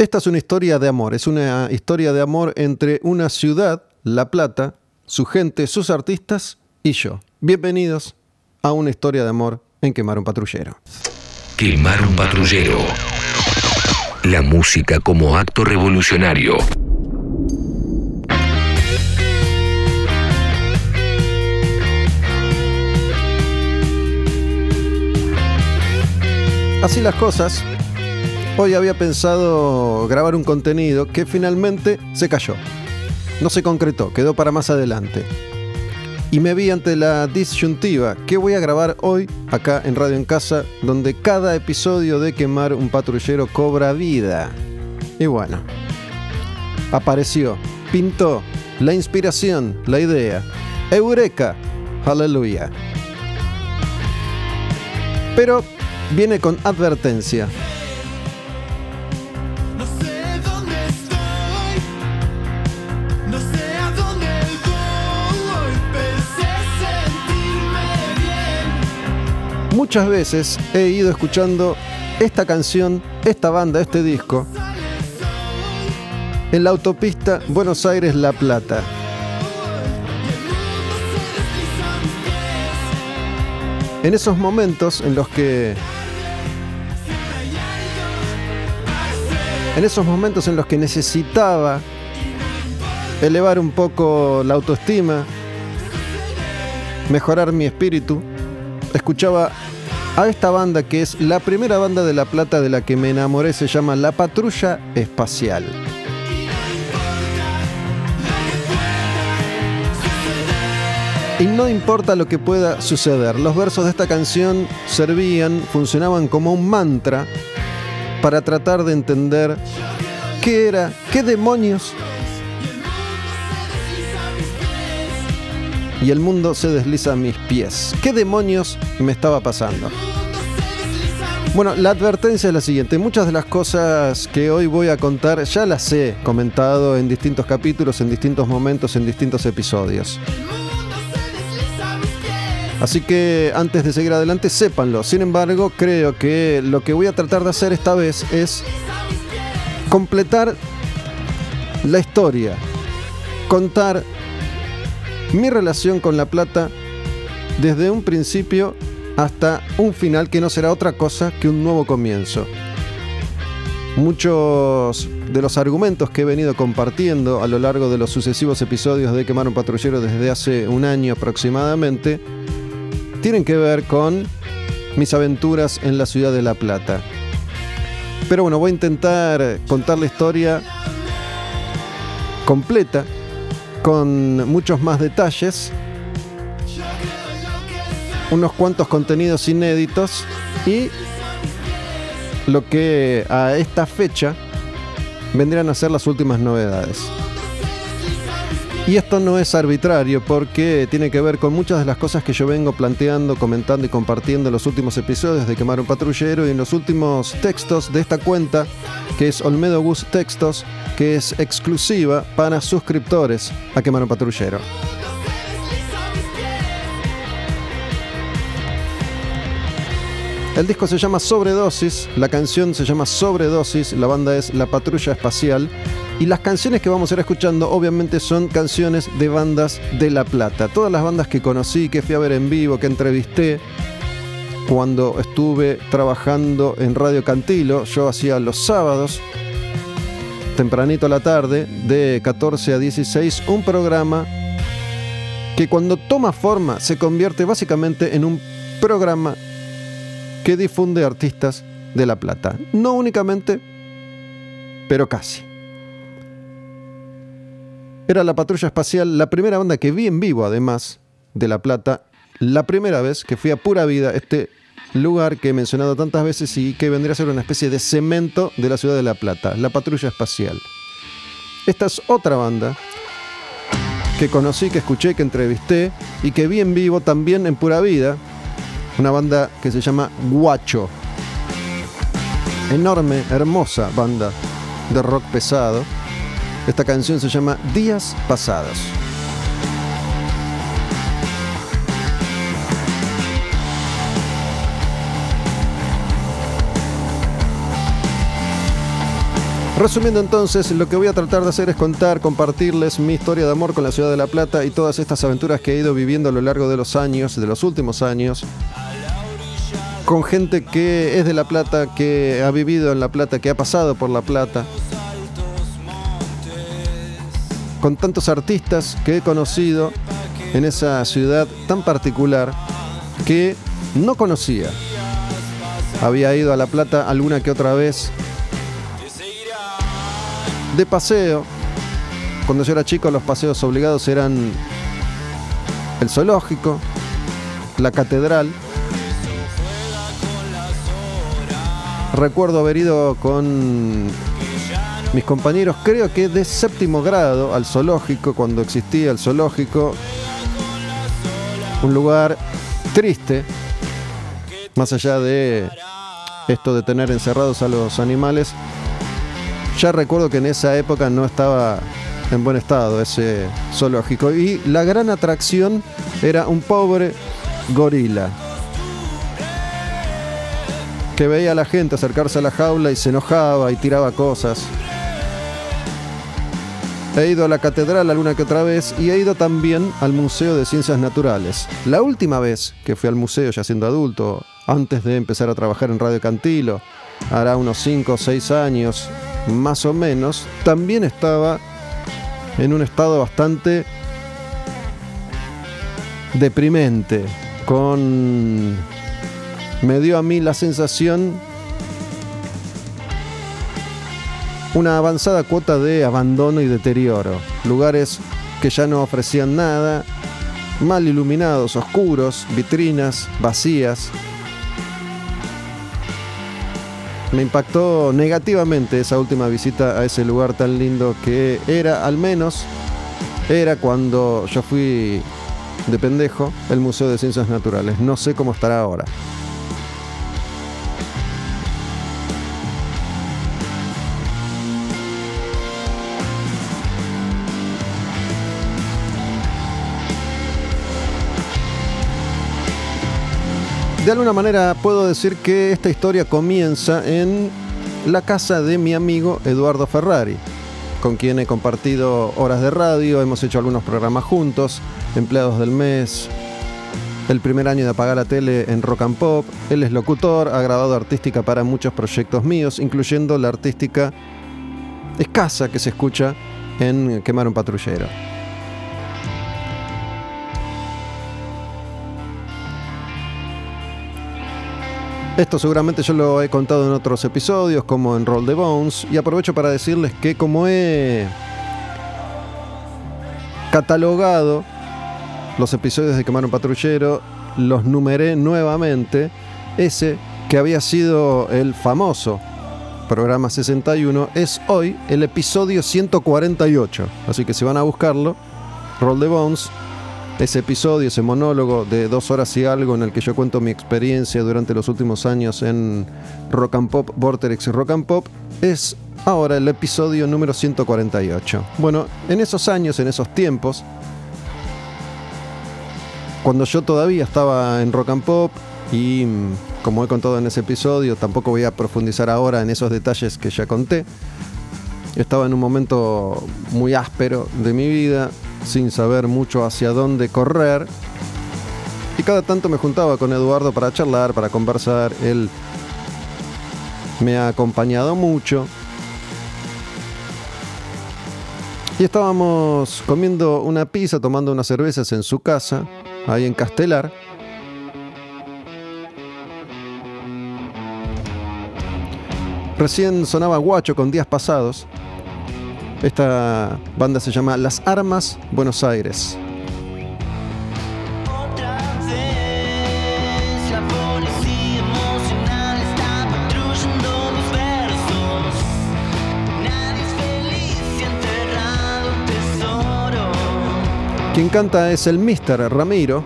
Esta es una historia de amor, es una historia de amor entre una ciudad, La Plata, su gente, sus artistas y yo. Bienvenidos a una historia de amor en Quemar un Patrullero. Quemar un Patrullero. La música como acto revolucionario. Así las cosas, Hoy había pensado grabar un contenido que finalmente se cayó. No se concretó, quedó para más adelante. Y me vi ante la disyuntiva que voy a grabar hoy acá en Radio en Casa, donde cada episodio de Quemar un patrullero cobra vida. Y bueno, apareció, pintó la inspiración, la idea. Eureka, aleluya. Pero viene con advertencia. Muchas veces he ido escuchando esta canción, esta banda, este disco, en la autopista Buenos Aires-La Plata. En esos momentos en los que... En esos momentos en los que necesitaba elevar un poco la autoestima, mejorar mi espíritu, escuchaba a esta banda que es la primera banda de La Plata de la que me enamoré, se llama La Patrulla Espacial. Y no importa lo que pueda suceder, los versos de esta canción servían, funcionaban como un mantra para tratar de entender qué era, qué demonios y el mundo se desliza a mis pies. ¿Qué demonios me estaba pasando? Bueno, la advertencia es la siguiente. Muchas de las cosas que hoy voy a contar ya las he comentado en distintos capítulos, en distintos momentos, en distintos episodios. Así que antes de seguir adelante, sépanlo. Sin embargo, creo que lo que voy a tratar de hacer esta vez es completar la historia, contar mi relación con la plata desde un principio hasta un final que no será otra cosa que un nuevo comienzo. Muchos de los argumentos que he venido compartiendo a lo largo de los sucesivos episodios de Quemar un Patrullero desde hace un año aproximadamente tienen que ver con mis aventuras en la ciudad de La Plata. Pero bueno, voy a intentar contar la historia completa con muchos más detalles, unos cuantos contenidos inéditos y lo que a esta fecha vendrían a ser las últimas novedades. Y esto no es arbitrario porque tiene que ver con muchas de las cosas que yo vengo planteando, comentando y compartiendo en los últimos episodios de Quemar un Patrullero y en los últimos textos de esta cuenta que es Olmedo Gus Textos, que es exclusiva para suscriptores a Quemar un Patrullero. El disco se llama Sobredosis, la canción se llama Sobredosis, la banda es La Patrulla Espacial y las canciones que vamos a ir escuchando obviamente son canciones de bandas de La Plata. Todas las bandas que conocí, que fui a ver en vivo, que entrevisté cuando estuve trabajando en Radio Cantilo, yo hacía los sábados, tempranito a la tarde, de 14 a 16, un programa que cuando toma forma se convierte básicamente en un programa que difunde artistas de La Plata. No únicamente, pero casi. Era la Patrulla Espacial, la primera banda que vi en vivo, además de La Plata, la primera vez que fui a Pura Vida, este lugar que he mencionado tantas veces y que vendría a ser una especie de cemento de la ciudad de La Plata, la Patrulla Espacial. Esta es otra banda que conocí, que escuché, que entrevisté y que vi en vivo también en Pura Vida, una banda que se llama Guacho. Enorme, hermosa banda de rock pesado esta canción se llama Días Pasados. Resumiendo entonces, lo que voy a tratar de hacer es contar, compartirles mi historia de amor con la ciudad de La Plata y todas estas aventuras que he ido viviendo a lo largo de los años, de los últimos años, con gente que es de La Plata, que ha vivido en La Plata, que ha pasado por La Plata, con tantos artistas que he conocido en esa ciudad tan particular que no conocía. Había ido a La Plata alguna que otra vez de paseo. Cuando yo era chico los paseos obligados eran el zoológico, la catedral. Recuerdo haber ido con mis compañeros, creo que de séptimo grado, al zoológico, cuando existía el zoológico. Un lugar triste, más allá de esto de tener encerrados a los animales, ya recuerdo que en esa época no estaba en buen estado ese zoológico. Y la gran atracción era un pobre gorila. Que veía a la gente acercarse a la jaula y se enojaba y tiraba cosas. He ido a la catedral alguna que otra vez y he ido también al Museo de Ciencias Naturales. La última vez que fui al museo, ya siendo adulto, antes de empezar a trabajar en Radio Cantilo, hará unos 5 o 6 años, más o menos, también estaba en un estado bastante deprimente, con... me dio a mí la sensación una avanzada cuota de abandono y deterioro, lugares que ya no ofrecían nada, mal iluminados, oscuros, vitrinas vacías, me impactó negativamente esa última visita a ese lugar tan lindo que era, al menos, era cuando yo fui de pendejo, el Museo de Ciencias Naturales. No sé cómo estará ahora. De alguna manera puedo decir que esta historia comienza en la casa de mi amigo Eduardo Ferrari, con quien he compartido horas de radio, hemos hecho algunos programas juntos, empleados del mes, el primer año de apagar la tele en Rock and Pop, él es locutor, ha grabado artística para muchos proyectos míos, incluyendo la artística escasa que se escucha en Quemar un patrullero. Esto seguramente yo lo he contado en otros episodios, como en Roll the Bones, y aprovecho para decirles que como he catalogado los episodios de Quemar un Patrullero, los numeré nuevamente, ese que había sido el famoso programa 61, es hoy el episodio 148. Así que si van a buscarlo, Roll the Bones, ese episodio, ese monólogo de dos horas y algo en el que yo cuento mi experiencia durante los últimos años en Rock and Pop, Vortex y Rock and Pop, es ahora el episodio número 148. Bueno, en esos años, en esos tiempos, cuando yo todavía estaba en Rock and Pop y mm, como he contado en ese episodio, tampoco voy a profundizar ahora en esos detalles que ya conté. Estaba en un momento muy áspero de mi vida, sin saber mucho hacia dónde correr. Y cada tanto me juntaba con Eduardo para charlar, para conversar. Él me ha acompañado mucho. Y estábamos comiendo una pizza, tomando unas cervezas en su casa, ahí en Castelar. Recién sonaba Guacho con días pasados. Esta banda se llama Las Armas Buenos Aires. Quien canta es el Mr. Ramiro,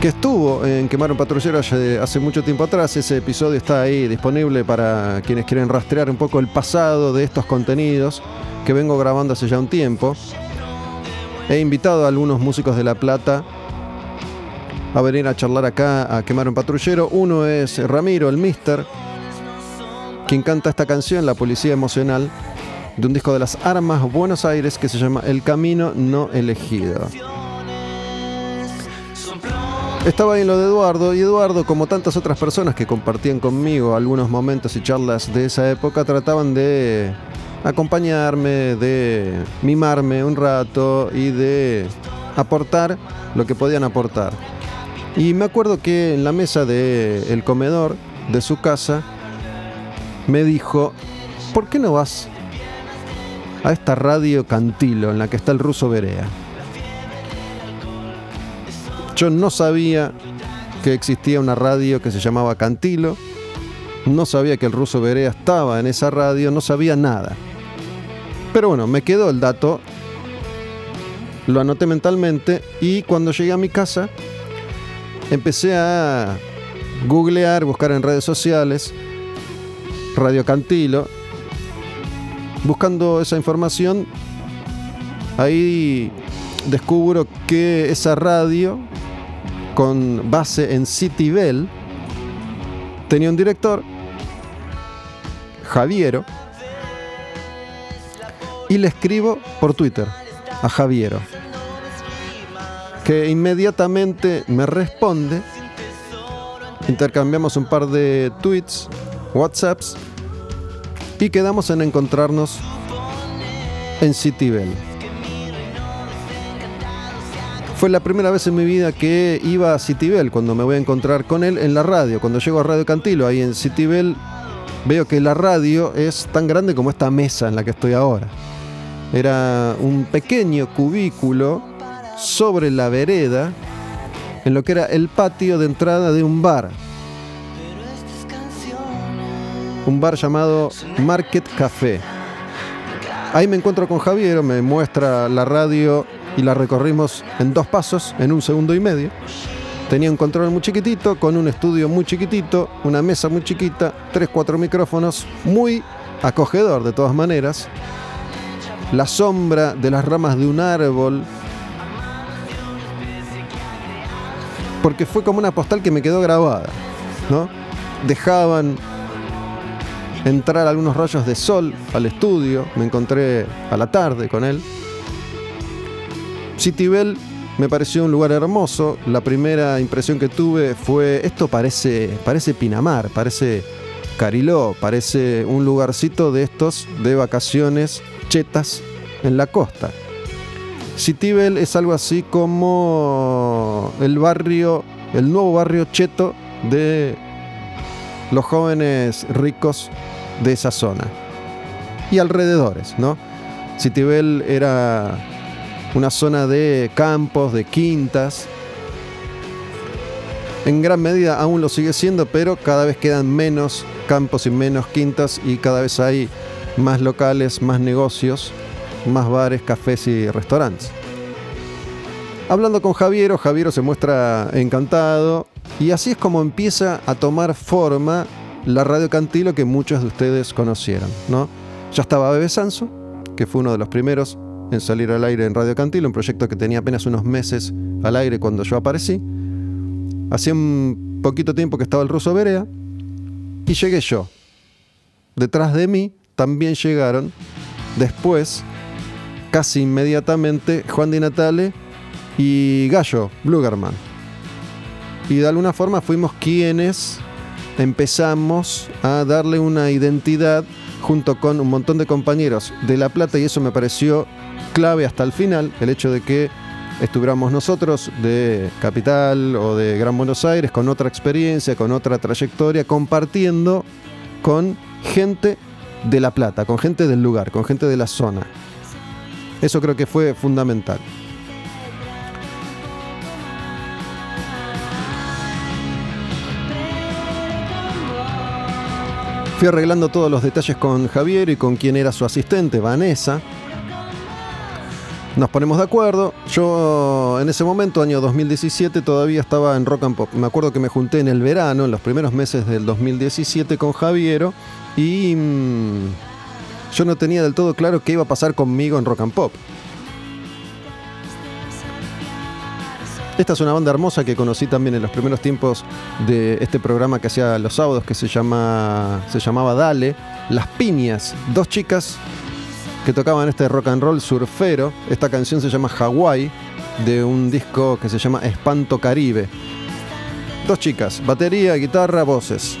que estuvo en Quemar un Patrullero hace, mucho tiempo atrás. Ese episodio está ahí disponible para quienes quieren rastrear un poco el pasado de estos contenidos que vengo grabando hace ya un tiempo. He invitado a algunos músicos de La Plata a venir a charlar acá a quemar un patrullero. Uno es Ramiro, el Mister, quien canta esta canción, La Policía Emocional, de un disco de las Armas Buenos Aires que se llama El Camino No Elegido. Estaba ahí en lo de Eduardo y Eduardo, como tantas otras personas que compartían conmigo algunos momentos y charlas de esa época, trataban de acompañarme, de mimarme un rato y de aportar lo que podían aportar. Y me acuerdo que en la mesa del comedor de su casa me dijo, ¿por qué no vas a esta radio Cantilo en la que está el ruso Berea? Yo no sabía que existía una radio que se llamaba Cantilo, no sabía que el ruso Berea estaba en esa radio, no sabía nada. Pero bueno, me quedó el dato, lo anoté mentalmente y cuando llegué a mi casa empecé a googlear, buscar en redes sociales, Radio Cantilo, buscando esa información, ahí descubro que esa radio con base en City Bell, tenía un director, Javiero, y le escribo por Twitter a Javiero, que inmediatamente me responde, intercambiamos un par de tweets, WhatsApps, y quedamos en encontrarnos en City Bell. Fue la primera vez en mi vida que iba a Citibel, cuando me voy a encontrar con él en la radio. Cuando llego a Radio Cantilo, ahí en Citibel, veo que la radio es tan grande como esta mesa en la que estoy ahora. Era un pequeño cubículo sobre la vereda, en lo que era el patio de entrada de un bar. Un bar llamado Market Café. Ahí me encuentro con Javier, me muestra la radio y la recorrimos en dos pasos, en un segundo y medio. Tenía un control muy chiquitito, con un estudio muy chiquitito, una mesa muy chiquita, tres, cuatro micrófonos, muy acogedor de todas maneras. La sombra de las ramas de un árbol. Porque fue como una postal que me quedó grabada, ¿no? Dejaban entrar algunos rayos de sol al estudio, me encontré a la tarde con él Citibel me pareció un lugar hermoso. La primera impresión que tuve fue, esto parece, parece Pinamar, parece Cariló, parece un lugarcito de estos de vacaciones chetas en la costa. Citibel es algo así como el barrio, el nuevo barrio cheto de los jóvenes ricos de esa zona y alrededores, ¿no? Citibel era una zona de campos, de quintas. En gran medida aún lo sigue siendo, pero cada vez quedan menos campos y menos quintas y cada vez hay más locales, más negocios, más bares, cafés y restaurantes. Hablando con Javiero, Javiero se muestra encantado y así es como empieza a tomar forma la Radio Cantilo que muchos de ustedes conocieron, ¿no? Ya estaba Bebe Sanso, que fue uno de los primeros en salir al aire en Radio Cantilo, un proyecto que tenía apenas unos meses al aire cuando yo aparecí. Hacía un poquito tiempo que estaba el ruso Berea y llegué yo. Detrás de mí también llegaron después, casi inmediatamente, Juan Di Natale y Gallo Blugerman. Y de alguna forma fuimos quienes empezamos a darle una identidad junto con un montón de compañeros de La Plata y eso me pareció clave hasta el final, el hecho de que estuviéramos nosotros de Capital o de Gran Buenos Aires con otra experiencia, con otra trayectoria, compartiendo con gente de La Plata, con gente del lugar, con gente de la zona. Eso creo que fue fundamental. Fui arreglando todos los detalles con Javier y con quien era su asistente, Vanessa. Nos ponemos de acuerdo. Yo en ese momento, año 2017, todavía estaba en Rock and Pop. Me acuerdo que me junté en el verano, en los primeros meses del 2017 con Javiero y mm, yo no tenía del todo claro qué iba a pasar conmigo en Rock and Pop. Esta es una banda hermosa que conocí también en los primeros tiempos de este programa que hacía los sábados que se, llama, se llamaba Dale. Las Piñas, dos chicas que tocaban este rock and roll surfero. Esta canción se llama Hawaii, de un disco que se llama Espanto Caribe. Dos chicas, batería, guitarra, voces.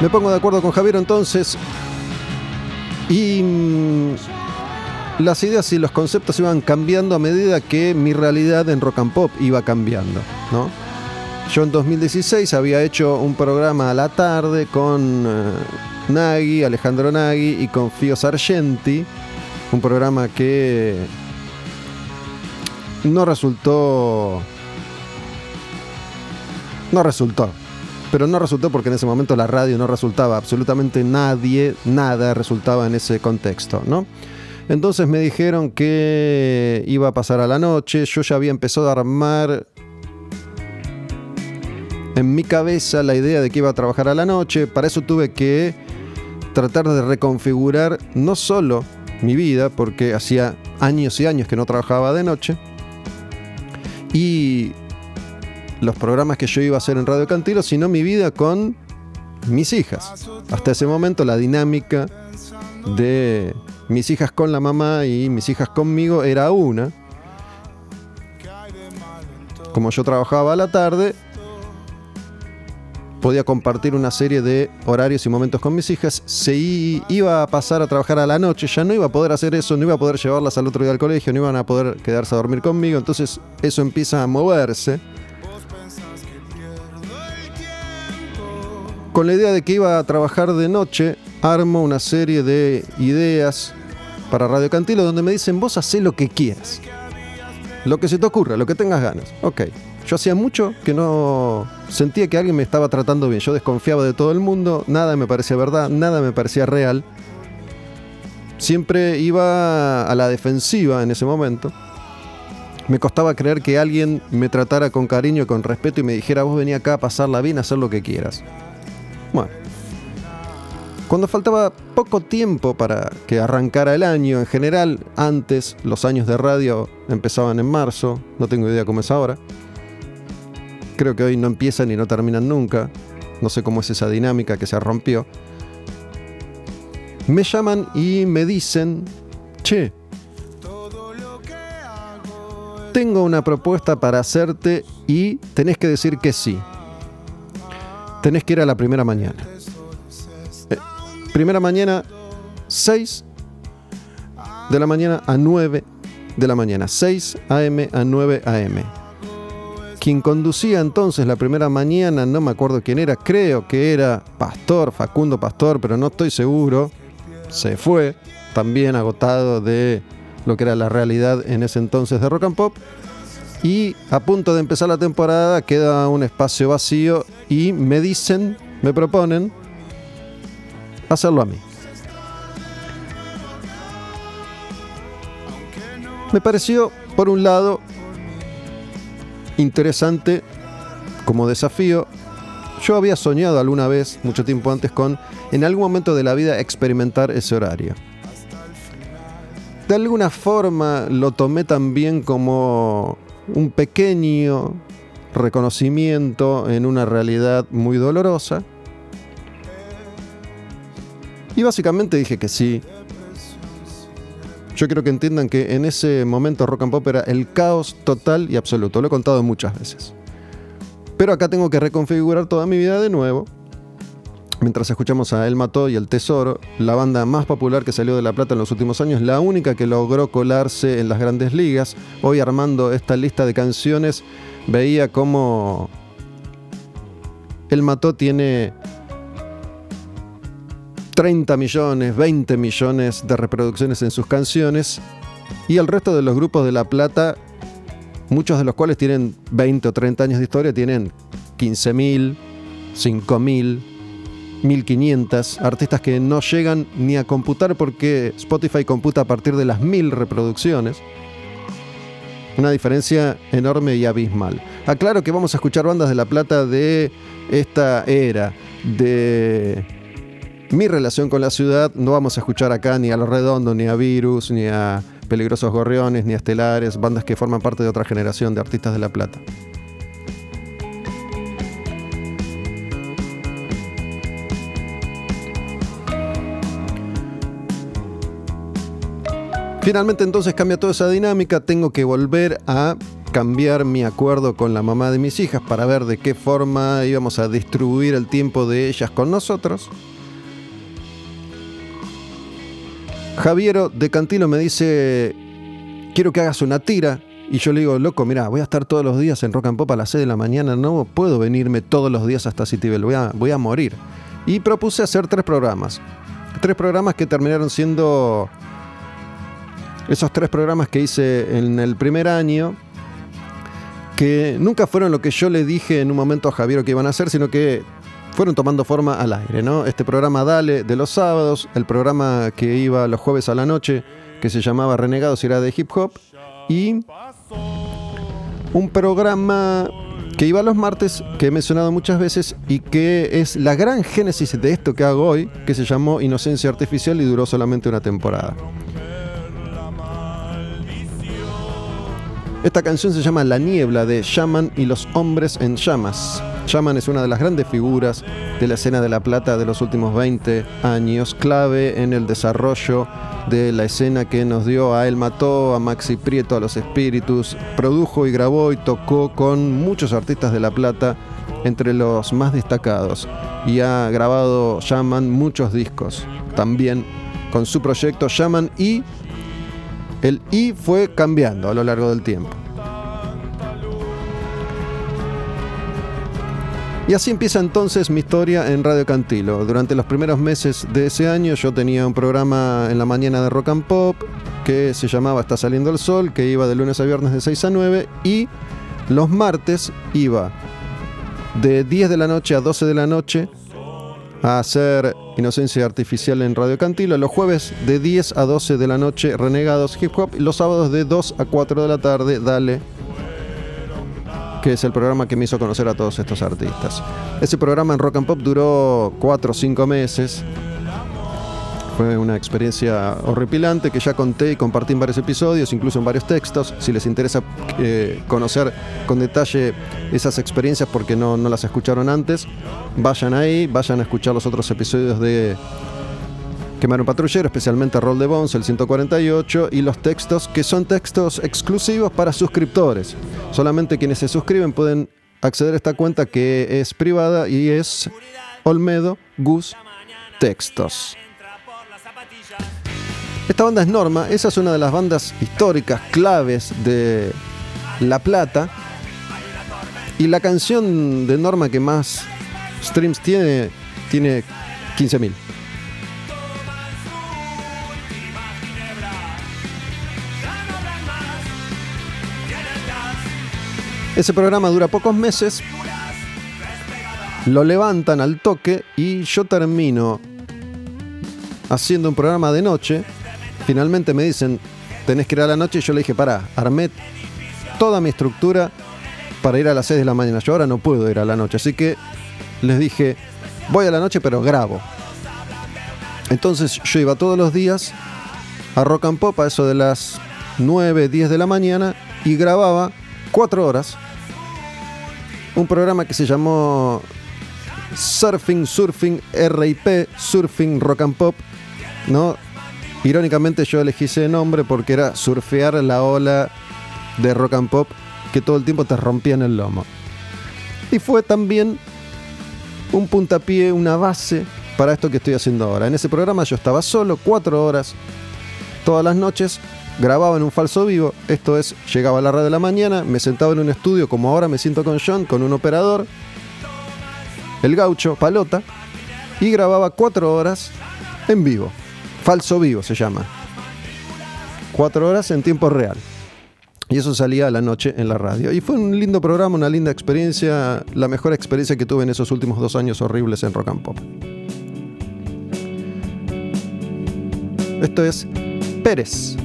Me pongo de acuerdo con Javier entonces y mm, las ideas y los conceptos iban cambiando a medida que mi realidad en rock and pop iba cambiando, ¿no? Yo en 2016 había hecho un programa a la tarde con eh, Alejandro Nagui y con Fio Sargenti, un programa que no resultó no resultó pero no resultó porque en ese momento la radio no resultaba, absolutamente nadie, nada resultaba en ese contexto, ¿no? Entonces me dijeron que iba a pasar a la noche, yo ya había empezado a armar en mi cabeza la idea de que iba a trabajar a la noche, para eso tuve que tratar de reconfigurar no solo mi vida, porque hacía años y años que no trabajaba de noche, y los programas que yo iba a hacer en Radio Cantilo, sino mi vida con mis hijas. Hasta ese momento la dinámica de mis hijas con la mamá y mis hijas conmigo era una. Como yo trabajaba a la tarde, podía compartir una serie de horarios y momentos con mis hijas. Se iba a pasar a trabajar a la noche, ya no iba a poder hacer eso, no iba a poder llevarlas al otro día al colegio, no iban a poder quedarse a dormir conmigo. Entonces eso empieza a moverse. Con la idea de que iba a trabajar de noche, armo una serie de ideas para Radio Cantilo donde me dicen, vos hacé lo que quieras. Lo que se te ocurra, lo que tengas ganas. Ok. Yo hacía mucho que no sentía que alguien me estaba tratando bien. Yo desconfiaba de todo el mundo, nada me parecía verdad, nada me parecía real. Siempre iba a la defensiva en ese momento. Me costaba creer que alguien me tratara con cariño, con respeto y me dijera, vos vení acá a pasarla bien, a hacer lo que quieras. Bueno, cuando faltaba poco tiempo para que arrancara el año, en general, antes los años de radio empezaban en marzo, no tengo idea cómo es ahora. Creo que hoy no empiezan y no terminan nunca. No sé cómo es esa dinámica que se rompió. Me llaman y me dicen, che, tengo una propuesta para hacerte y tenés que decir que sí tenés que ir a la primera mañana. Eh, primera mañana, 6 de la mañana a 9 de la mañana. 6 a.m. a 9 a.m. Quien conducía entonces la primera mañana, no me acuerdo quién era, creo que era Pastor, Facundo Pastor, pero no estoy seguro. Se fue, también agotado de lo que era la realidad en ese entonces de rock and pop. Y a punto de empezar la temporada queda un espacio vacío y me dicen, me proponen hacerlo a mí. Me pareció, por un lado, interesante como desafío. Yo había soñado alguna vez, mucho tiempo antes, con en algún momento de la vida experimentar ese horario. De alguna forma lo tomé también como un pequeño reconocimiento en una realidad muy dolorosa. Y básicamente dije que sí. Yo quiero que entiendan que en ese momento rock and pop era el caos total y absoluto. Lo he contado muchas veces. Pero acá tengo que reconfigurar toda mi vida de nuevo Mientras escuchamos a El Mató y El Tesoro, la banda más popular que salió de La Plata en los últimos años, la única que logró colarse en las grandes ligas. Hoy armando esta lista de canciones, veía cómo El Mató tiene 30 millones, 20 millones de reproducciones en sus canciones y el resto de los grupos de La Plata, muchos de los cuales tienen 20 o 30 años de historia, tienen 15.000, 5.000, 1500 artistas que no llegan ni a computar porque Spotify computa a partir de las 1000 reproducciones. Una diferencia enorme y abismal. Aclaro que vamos a escuchar bandas de La Plata de esta era, de mi relación con la ciudad. No vamos a escuchar acá ni a Los Redondos, ni a Virus, ni a Peligrosos Gorriones, ni a Estelares, bandas que forman parte de otra generación de artistas de La Plata. Finalmente entonces cambia toda esa dinámica, tengo que volver a cambiar mi acuerdo con la mamá de mis hijas para ver de qué forma íbamos a distribuir el tiempo de ellas con nosotros. Javiero de Cantilo me dice, quiero que hagas una tira. Y yo le digo, loco, mira, voy a estar todos los días en Rock and Pop a las 6 de la mañana, no puedo venirme todos los días hasta Citybel, voy a, voy a morir. Y propuse hacer tres programas. Tres programas que terminaron siendo esos tres programas que hice en el primer año, que nunca fueron lo que yo le dije en un momento a Javier que iban a hacer, sino que fueron tomando forma al aire, ¿no? Este programa Dale de los sábados, el programa que iba los jueves a la noche, que se llamaba Renegados y era de hip hop, y un programa que iba los martes, que he mencionado muchas veces y que es la gran génesis de esto que hago hoy, que se llamó Inocencia Artificial y duró solamente una temporada. Esta canción se llama La Niebla de Shaman y los Hombres en Llamas. Shaman es una de las grandes figuras de la escena de La Plata de los últimos 20 años, clave en el desarrollo de la escena que nos dio a él mató, a Maxi Prieto, a los espíritus, produjo y grabó y tocó con muchos artistas de La Plata, entre los más destacados, y ha grabado Shaman muchos discos, también con su proyecto Shaman y el I fue cambiando a lo largo del tiempo. Y así empieza entonces mi historia en Radio Cantilo. Durante los primeros meses de ese año yo tenía un programa en la mañana de rock and pop que se llamaba Está saliendo el sol, que iba de lunes a viernes de 6 a 9 y los martes iba de 10 de la noche a 12 de la noche a hacer Inocencia Artificial en Radio Cantilo. Los jueves de 10 a 12 de la noche, Renegados Hip Hop. Los sábados de 2 a 4 de la tarde, Dale, que es el programa que me hizo conocer a todos estos artistas. Ese programa en Rock and Pop duró 4 o 5 meses. Fue una experiencia horripilante que ya conté y compartí en varios episodios, incluso en varios textos. Si les interesa eh, conocer con detalle esas experiencias porque no, no las escucharon antes, vayan ahí, vayan a escuchar los otros episodios de Quemar un patrullero, especialmente Roll de Bones, el 148, y los textos que son textos exclusivos para suscriptores. Solamente quienes se suscriben pueden acceder a esta cuenta que es privada y es Olmedo Gus Textos. Esta banda es Norma, esa es una de las bandas históricas claves de La Plata. Y la canción de Norma que más streams tiene, tiene 15.000. Ese programa dura pocos meses, lo levantan al toque y yo termino haciendo un programa de noche. Finalmente me dicen, tenés que ir a la noche y yo le dije, pará, armé toda mi estructura para ir a las 6 de la mañana. Yo ahora no puedo ir a la noche, así que les dije, voy a la noche pero grabo. Entonces yo iba todos los días a Rock and Pop a eso de las 9, 10 de la mañana y grababa 4 horas un programa que se llamó Surfing, Surfing, RIP, Surfing Rock and Pop, ¿no? Irónicamente yo elegí ese nombre porque era surfear la ola de rock and pop que todo el tiempo te rompía en el lomo. Y fue también un puntapié, una base para esto que estoy haciendo ahora. En ese programa yo estaba solo, cuatro horas, todas las noches, grababa en un falso vivo, esto es, llegaba a la red de la mañana, me sentaba en un estudio como ahora me siento con John, con un operador, el gaucho, palota, y grababa cuatro horas en vivo. Falso vivo se llama. Cuatro horas en tiempo real. Y eso salía a la noche en la radio. Y fue un lindo programa, una linda experiencia, la mejor experiencia que tuve en esos últimos dos años horribles en Rock and Pop. Esto es Pérez.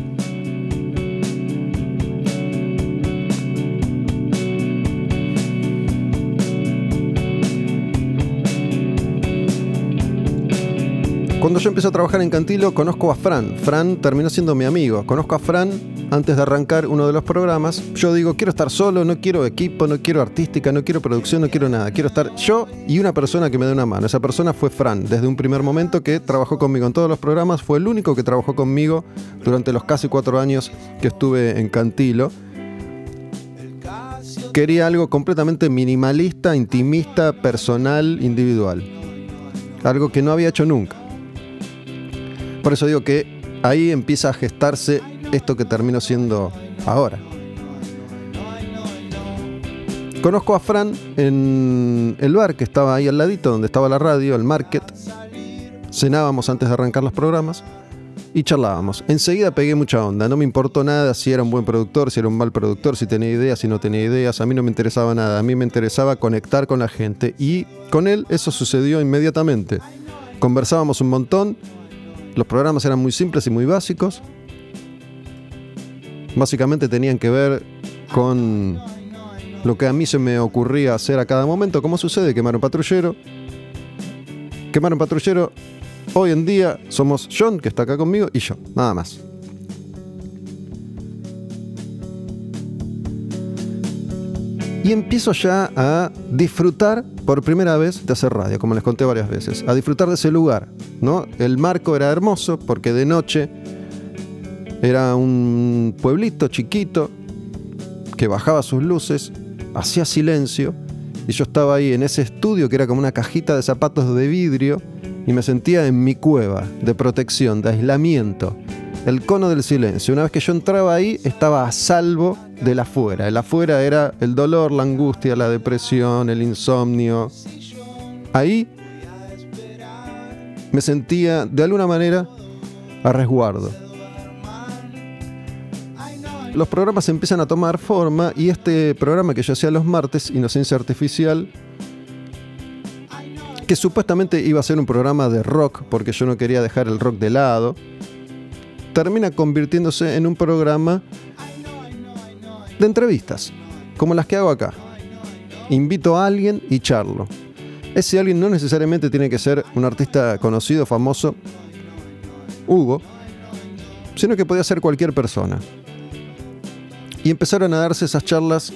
Cuando yo empecé a trabajar en Cantilo, conozco a Fran. Fran terminó siendo mi amigo. Conozco a Fran antes de arrancar uno de los programas, yo digo, quiero estar solo, no quiero equipo, no quiero artística, no quiero producción, no quiero nada. Quiero estar yo y una persona que me dé una mano. Esa persona fue Fran, desde un primer momento que trabajó conmigo en todos los programas. Fue el único que trabajó conmigo durante los casi cuatro años que estuve en Cantilo. Quería algo completamente minimalista, intimista, personal, individual. Algo que no había hecho nunca. Por eso digo que ahí empieza a gestarse esto que termino siendo ahora. Conozco a Fran en el bar que estaba ahí al ladito, donde estaba la radio, el market. Cenábamos antes de arrancar los programas y charlábamos. Enseguida pegué mucha onda, no me importó nada si era un buen productor, si era un mal productor, si tenía ideas, si no tenía ideas, a mí no me interesaba nada, a mí me interesaba conectar con la gente y con él eso sucedió inmediatamente. Conversábamos un montón, los programas eran muy simples y muy básicos, básicamente tenían que ver con lo que a mí se me ocurría hacer a cada momento, como sucede, quemar un patrullero. Quemar un patrullero, hoy en día somos John, que está acá conmigo, y yo, nada más. Y empiezo ya a disfrutar por primera vez de hacer radio, como les conté varias veces, a disfrutar de ese lugar. ¿no? El marco era hermoso porque de noche era un pueblito chiquito que bajaba sus luces, hacía silencio y yo estaba ahí en ese estudio que era como una cajita de zapatos de vidrio y me sentía en mi cueva de protección, de aislamiento, el cono del silencio. Una vez que yo entraba ahí estaba a salvo del afuera. El afuera era el dolor, la angustia, la depresión, el insomnio. Ahí me sentía de alguna manera a resguardo los programas empiezan a tomar forma y este programa que yo hacía los martes, Inocencia Artificial, que supuestamente iba a ser un programa de rock, porque yo no quería dejar el rock de lado, termina convirtiéndose en un programa de entrevistas, como las que hago acá. Invito a alguien y charlo. Ese alguien no necesariamente tiene que ser un artista conocido, famoso, Hugo, sino que podía ser cualquier persona. Y empezaron a darse esas charlas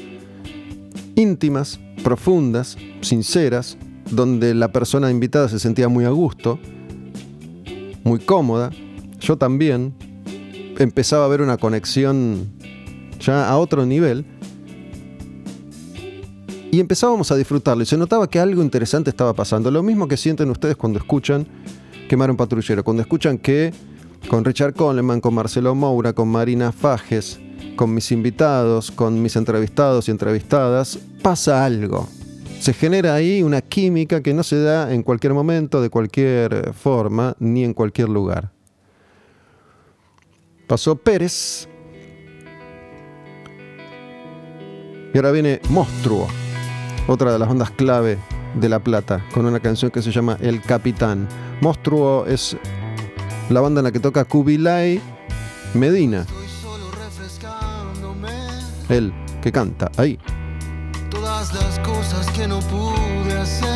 íntimas, profundas, sinceras, donde la persona invitada se sentía muy a gusto, muy cómoda. Yo también empezaba a ver una conexión ya a otro nivel. Y empezábamos a disfrutarlo y se notaba que algo interesante estaba pasando. Lo mismo que sienten ustedes cuando escuchan Quemar un patrullero, cuando escuchan que con Richard Coleman, con Marcelo Moura, con Marina Fajes, con mis invitados, con mis entrevistados y entrevistadas, pasa algo. Se genera ahí una química que no se da en cualquier momento, de cualquier forma, ni en cualquier lugar. Pasó Pérez. Y ahora viene Monstruo, otra de las bandas clave de La Plata, con una canción que se llama El Capitán. Monstruo es la banda en la que toca Kubilai Medina, él que canta ahí. Todas las cosas que no pude hacer.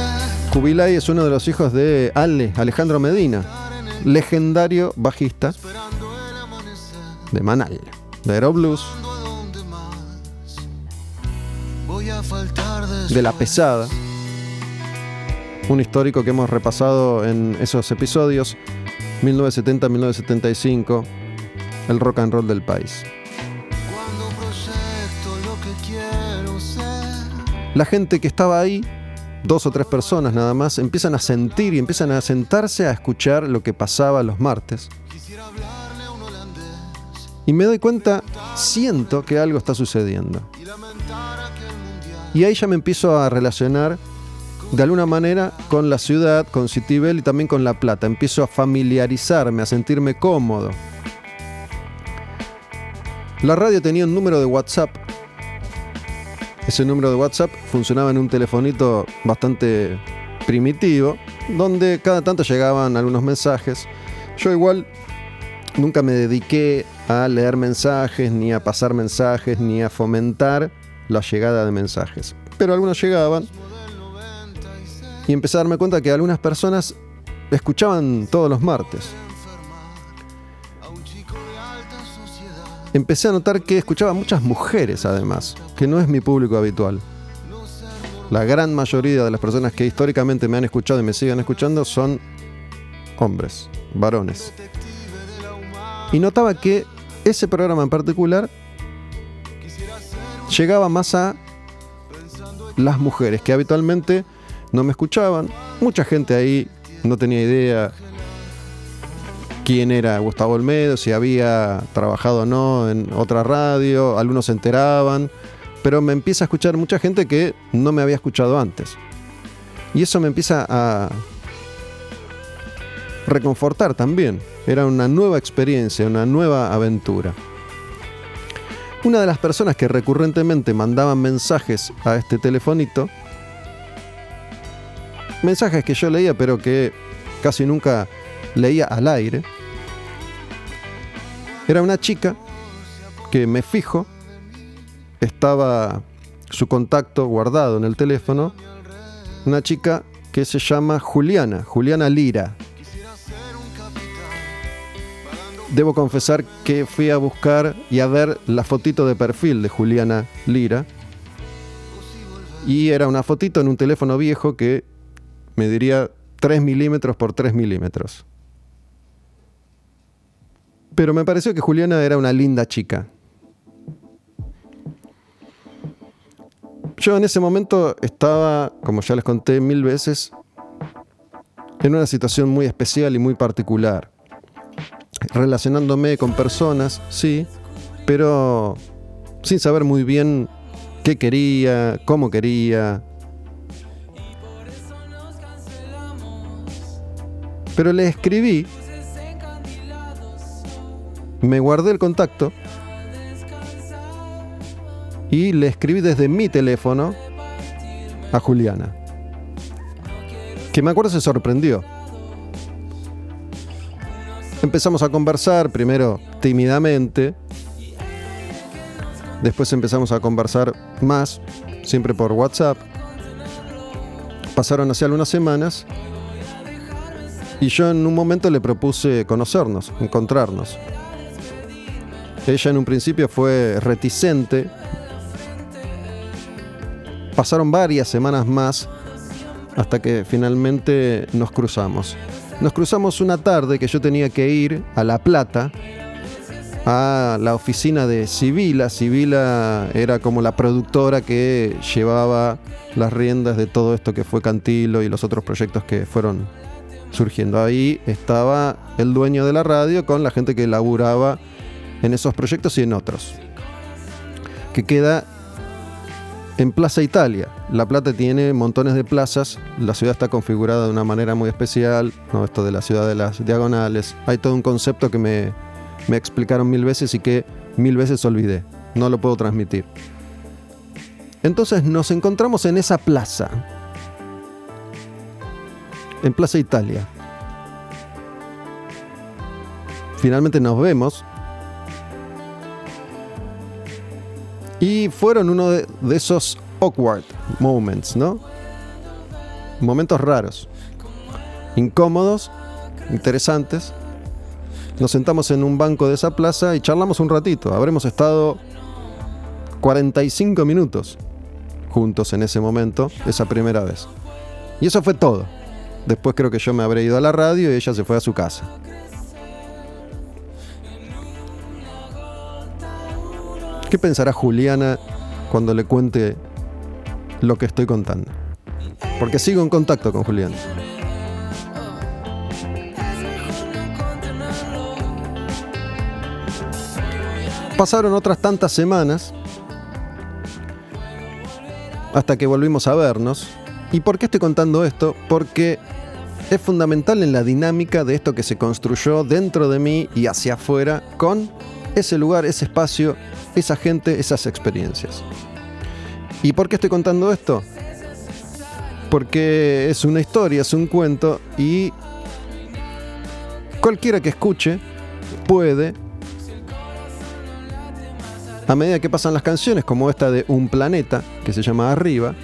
Kubilay es uno de los hijos de Ale, Alejandro Medina, legendario bajista de Manal, de Aero Blues, de La Pesada, un histórico que hemos repasado en esos episodios 1970-1975, el rock and roll del país. La gente que estaba ahí, dos o tres personas nada más, empiezan a sentir y empiezan a sentarse a escuchar lo que pasaba los martes. Y me doy cuenta, siento que algo está sucediendo. Y ahí ya me empiezo a relacionar de alguna manera con la ciudad, con Citibel y también con La Plata. Empiezo a familiarizarme, a sentirme cómodo. La radio tenía un número de WhatsApp ese número de WhatsApp funcionaba en un telefonito bastante primitivo, donde cada tanto llegaban algunos mensajes. Yo igual nunca me dediqué a leer mensajes, ni a pasar mensajes, ni a fomentar la llegada de mensajes. Pero algunos llegaban y empecé a darme cuenta que algunas personas escuchaban todos los martes. empecé a notar que escuchaba muchas mujeres además, que no es mi público habitual. La gran mayoría de las personas que históricamente me han escuchado y me siguen escuchando son hombres, varones. Y notaba que ese programa en particular llegaba más a las mujeres que habitualmente no me escuchaban. Mucha gente ahí no tenía idea quién era Gustavo Olmedo, si había trabajado o no en otra radio, algunos se enteraban, pero me empieza a escuchar mucha gente que no me había escuchado antes. Y eso me empieza a reconfortar también. Era una nueva experiencia, una nueva aventura. Una de las personas que recurrentemente mandaban mensajes a este telefonito, mensajes que yo leía pero que casi nunca leía al aire, era una chica que me fijo, estaba su contacto guardado en el teléfono, una chica que se llama Juliana, Juliana Lira. Debo confesar que fui a buscar y a ver la fotito de perfil de Juliana Lira. Y era una fotito en un teléfono viejo que me diría 3 milímetros por 3 milímetros pero me pareció que Juliana era una linda chica. Yo en ese momento estaba, como ya les conté mil veces, en una situación muy especial y muy particular. Relacionándome con personas, sí, pero sin saber muy bien qué quería, cómo quería. Pero le escribí me guardé el contacto y le escribí desde mi teléfono a Juliana. Que me acuerdo se sorprendió. Empezamos a conversar, primero tímidamente, después empezamos a conversar más, siempre por WhatsApp. Pasaron hace algunas semanas y yo en un momento le propuse conocernos, encontrarnos. Ella en un principio fue reticente. Pasaron varias semanas más hasta que finalmente nos cruzamos. Nos cruzamos una tarde que yo tenía que ir a La Plata, a la oficina de Sibila. Sibila era como la productora que llevaba las riendas de todo esto que fue Cantilo y los otros proyectos que fueron surgiendo. Ahí estaba el dueño de la radio con la gente que laburaba en esos proyectos y en otros. Que queda en Plaza Italia. La Plata tiene montones de plazas, la ciudad está configurada de una manera muy especial, esto de la ciudad de las diagonales. Hay todo un concepto que me, me explicaron mil veces y que mil veces olvidé. No lo puedo transmitir. Entonces nos encontramos en esa plaza, en Plaza Italia. Finalmente nos vemos Y fueron uno de, esos awkward moments, ¿no? Momentos raros, incómodos, interesantes. Nos sentamos en un banco de esa plaza y charlamos un ratito. Habremos estado 45 minutos juntos en ese momento, esa primera vez. Y eso fue todo. Después creo que yo me habré ido a la radio y ella se fue a su casa. ¿Qué pensará Juliana cuando le cuente lo que estoy contando? Porque sigo en contacto con Juliana. Pasaron otras tantas semanas hasta que volvimos a vernos. ¿Y por qué estoy contando esto? Porque es fundamental en la dinámica de esto que se construyó dentro de mí y hacia afuera con ese lugar, ese espacio, esa gente, esas experiencias. ¿Y por qué estoy contando esto? Porque es una historia, es un cuento y cualquiera que escuche puede, a medida que pasan las canciones, como esta de Un Planeta, que se llama Arriba,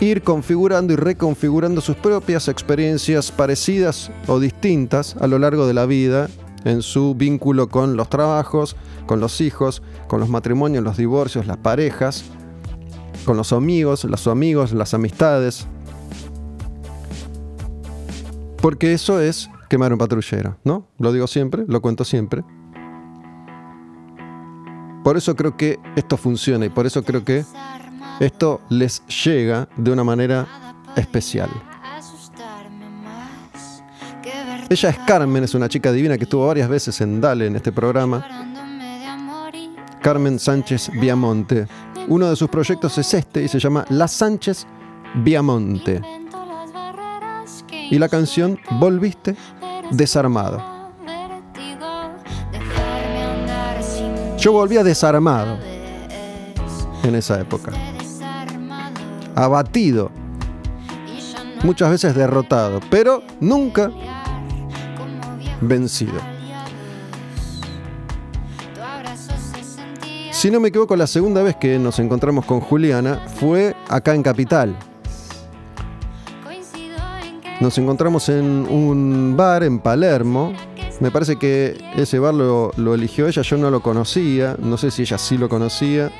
ir configurando y reconfigurando sus propias experiencias parecidas o distintas a lo largo de la vida en su vínculo con los trabajos, con los hijos, con los matrimonios, los divorcios, las parejas, con los amigos, los amigos, las amistades. Porque eso es quemar un patrullero, ¿no? Lo digo siempre, lo cuento siempre. Por eso creo que esto funciona y por eso creo que esto les llega de una manera especial. Ella es Carmen, es una chica divina que estuvo varias veces en Dale en este programa. Carmen Sánchez Viamonte. Uno de sus proyectos es este y se llama La Sánchez Viamonte. Y la canción Volviste desarmado. Yo volvía desarmado en esa época. Abatido. Muchas veces derrotado, pero nunca vencido. Si no me equivoco, la segunda vez que nos encontramos con Juliana fue acá en Capital. Nos encontramos en un bar en Palermo. Me parece que ese bar lo, lo eligió ella, yo no lo conocía, no sé si ella sí lo conocía.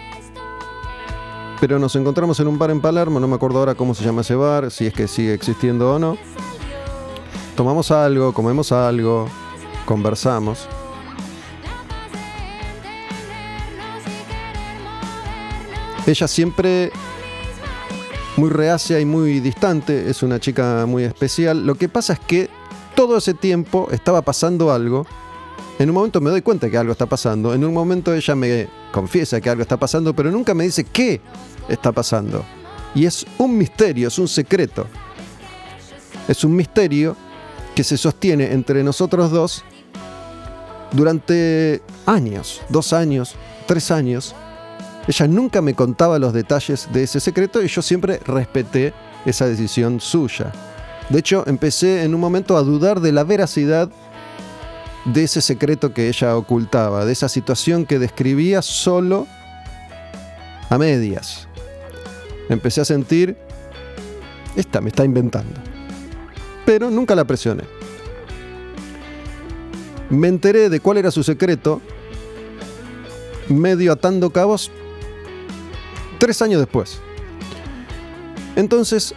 Pero nos encontramos en un bar en Palermo, no me acuerdo ahora cómo se llama ese bar, si es que sigue existiendo o no tomamos algo, comemos algo, conversamos. Ella siempre muy reacia y muy distante, es una chica muy especial. Lo que pasa es que todo ese tiempo estaba pasando algo. En un momento me doy cuenta que algo está pasando. En un momento ella me confiesa que algo está pasando, pero nunca me dice qué está pasando. Y es un misterio, es un secreto. Es un misterio que se sostiene entre nosotros dos durante años, dos años, tres años. Ella nunca me contaba los detalles de ese secreto y yo siempre respeté esa decisión suya. De hecho, empecé en un momento a dudar de la veracidad de ese secreto que ella ocultaba, de esa situación que describía solo a medias. Empecé a sentir, esta me está inventando pero nunca la presioné. Me enteré de cuál era su secreto, medio atando cabos, tres años después. Entonces,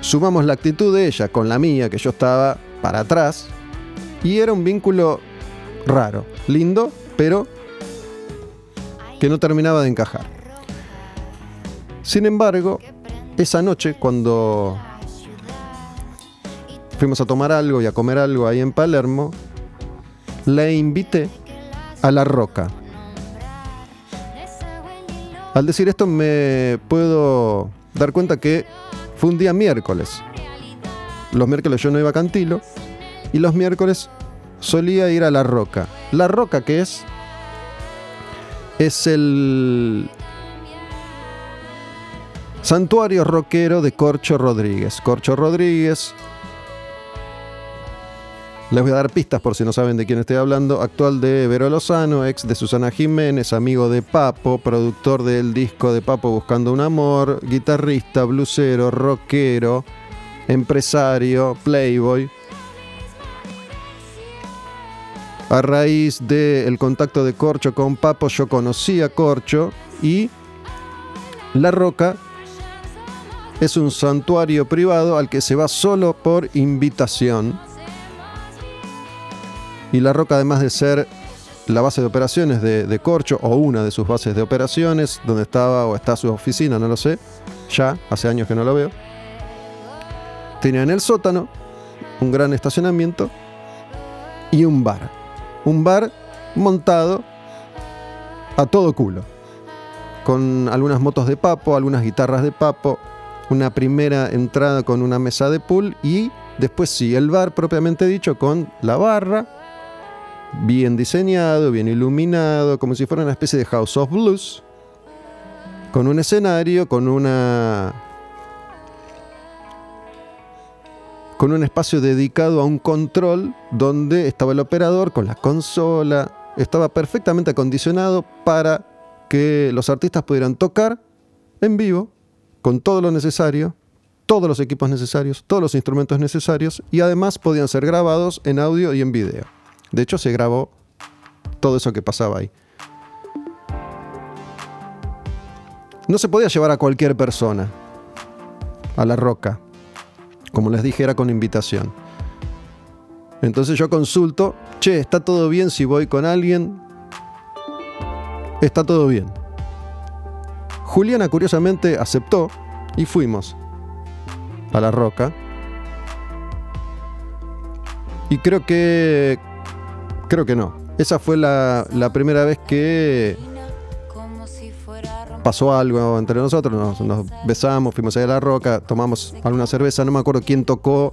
sumamos la actitud de ella con la mía, que yo estaba para atrás, y era un vínculo raro, lindo, pero que no terminaba de encajar. Sin embargo, esa noche, cuando fuimos a tomar algo y a comer algo ahí en Palermo, le invité a La Roca. Al decir esto me puedo dar cuenta que fue un día miércoles. Los miércoles yo no iba a Cantilo y los miércoles solía ir a La Roca. La Roca que es es el santuario rockero de Corcho Rodríguez. Corcho Rodríguez les voy a dar pistas por si no saben de quién estoy hablando. Actual de Vero Lozano, ex de Susana Jiménez, amigo de Papo, productor del disco de Papo Buscando un Amor, guitarrista, blusero, rockero, empresario, playboy. A raíz del contacto de Corcho con Papo, yo conocí a Corcho y La Roca es un santuario privado al que se va solo por invitación y La Roca, además de ser la base de operaciones de, Corcho, o una de sus bases de operaciones, donde estaba o está su oficina, no lo sé, ya hace años que no lo veo, tenía en el sótano un gran estacionamiento y un bar. Un bar montado a todo culo. Con algunas motos de papo, algunas guitarras de papo, una primera entrada con una mesa de pool y después sí, el bar propiamente dicho con la barra, bien diseñado, bien iluminado, como si fuera una especie de House of Blues, con un escenario, con una con un espacio dedicado a un control donde estaba el operador con la consola, estaba perfectamente acondicionado para que los artistas pudieran tocar en vivo con todo lo necesario todos los equipos necesarios, todos los instrumentos necesarios y además podían ser grabados en audio y en video. De hecho, se grabó todo eso que pasaba ahí. No se podía llevar a cualquier persona a la roca. Como les dije, era con invitación. Entonces yo consulto, che, ¿está todo bien si voy con alguien? Está todo bien. Juliana curiosamente aceptó y fuimos a la roca. Y creo que... Creo que no. Esa fue la, la primera vez que pasó algo entre nosotros, nos, besamos, fuimos allá a la roca, tomamos alguna cerveza, no me acuerdo quién tocó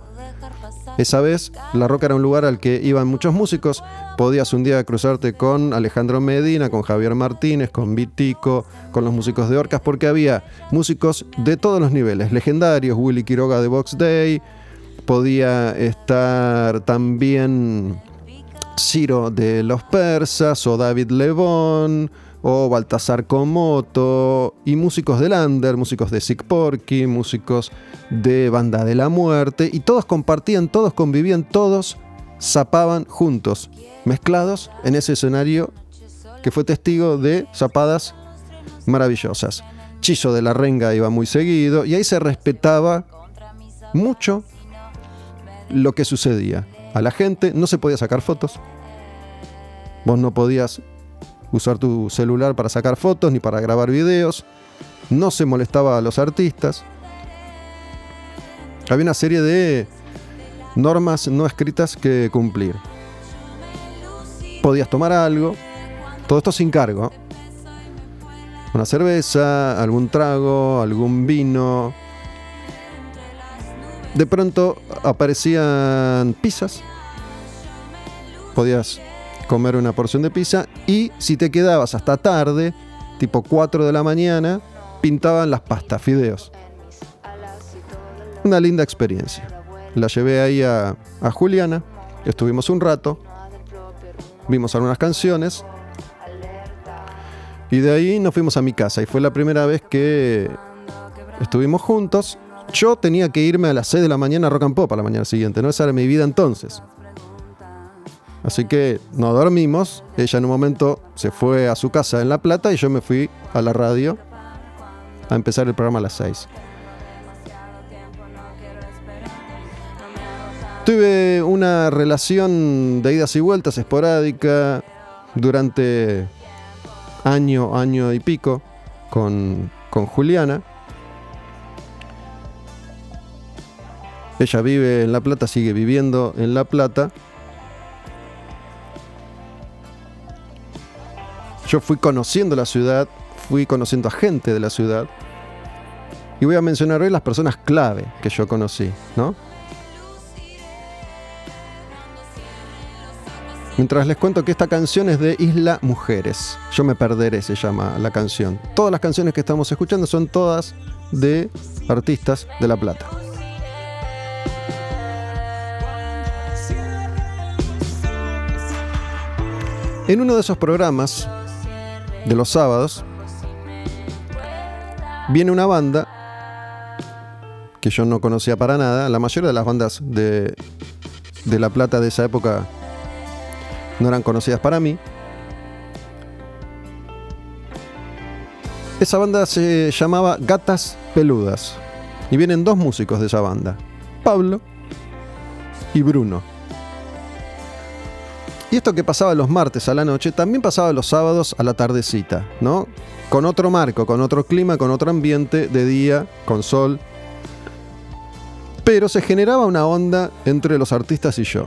esa vez. La roca era un lugar al que iban muchos músicos, podías un día cruzarte con Alejandro Medina, con Javier Martínez, con Vitico, con los músicos de Orcas, porque había músicos de todos los niveles, legendarios, Willy Quiroga de Box Day, podía estar también Ciro de los Persas o David Lebón o Baltasar Comoto, y músicos de Lander, músicos de Sick Porky, músicos de Banda de la Muerte, y todos compartían, todos convivían, todos zapaban juntos, mezclados en ese escenario que fue testigo de zapadas maravillosas. Chizo de la Renga iba muy seguido y ahí se respetaba mucho lo que sucedía. A la gente no se podía sacar fotos. Vos no podías usar tu celular para sacar fotos ni para grabar videos. No se molestaba a los artistas. Había una serie de normas no escritas que cumplir. Podías tomar algo, todo esto sin cargo. Una cerveza, algún trago, algún vino. De pronto aparecían pizzas. Podías comer una porción de pizza y si te quedabas hasta tarde, tipo 4 de la mañana, pintaban las pastas, fideos. Una linda experiencia. La llevé ahí a, a Juliana, estuvimos un rato, vimos algunas canciones y de ahí nos fuimos a mi casa y fue la primera vez que estuvimos juntos. Yo tenía que irme a las 6 de la mañana a Rock and Pop a la mañana siguiente, ¿no? Esa era mi vida entonces. Así que nos dormimos. Ella en un momento se fue a su casa en La Plata y yo me fui a la radio a empezar el programa a las 6. Tuve una relación de idas y vueltas esporádica durante año, año y pico con, con Juliana. Ella vive en La Plata, sigue viviendo en La Plata. Yo fui conociendo la ciudad, fui conociendo a gente de la ciudad. Y voy a mencionar hoy las personas clave que yo conocí, ¿no? Mientras les cuento que esta canción es de Isla Mujeres. Yo me perderé, se llama la canción. Todas las canciones que estamos escuchando son todas de artistas de La Plata. En uno de esos programas de los sábados, viene una banda que yo no conocía para nada. La mayoría de las bandas de, de La Plata de esa época no eran conocidas para mí. Esa banda se llamaba Gatas Peludas. Y vienen dos músicos de esa banda, Pablo y Bruno. Y esto que pasaba los martes a la noche, también pasaba los sábados a la tardecita, ¿no? Con otro marco, con otro clima, con otro ambiente de día, con sol. Pero se generaba una onda entre los artistas y yo.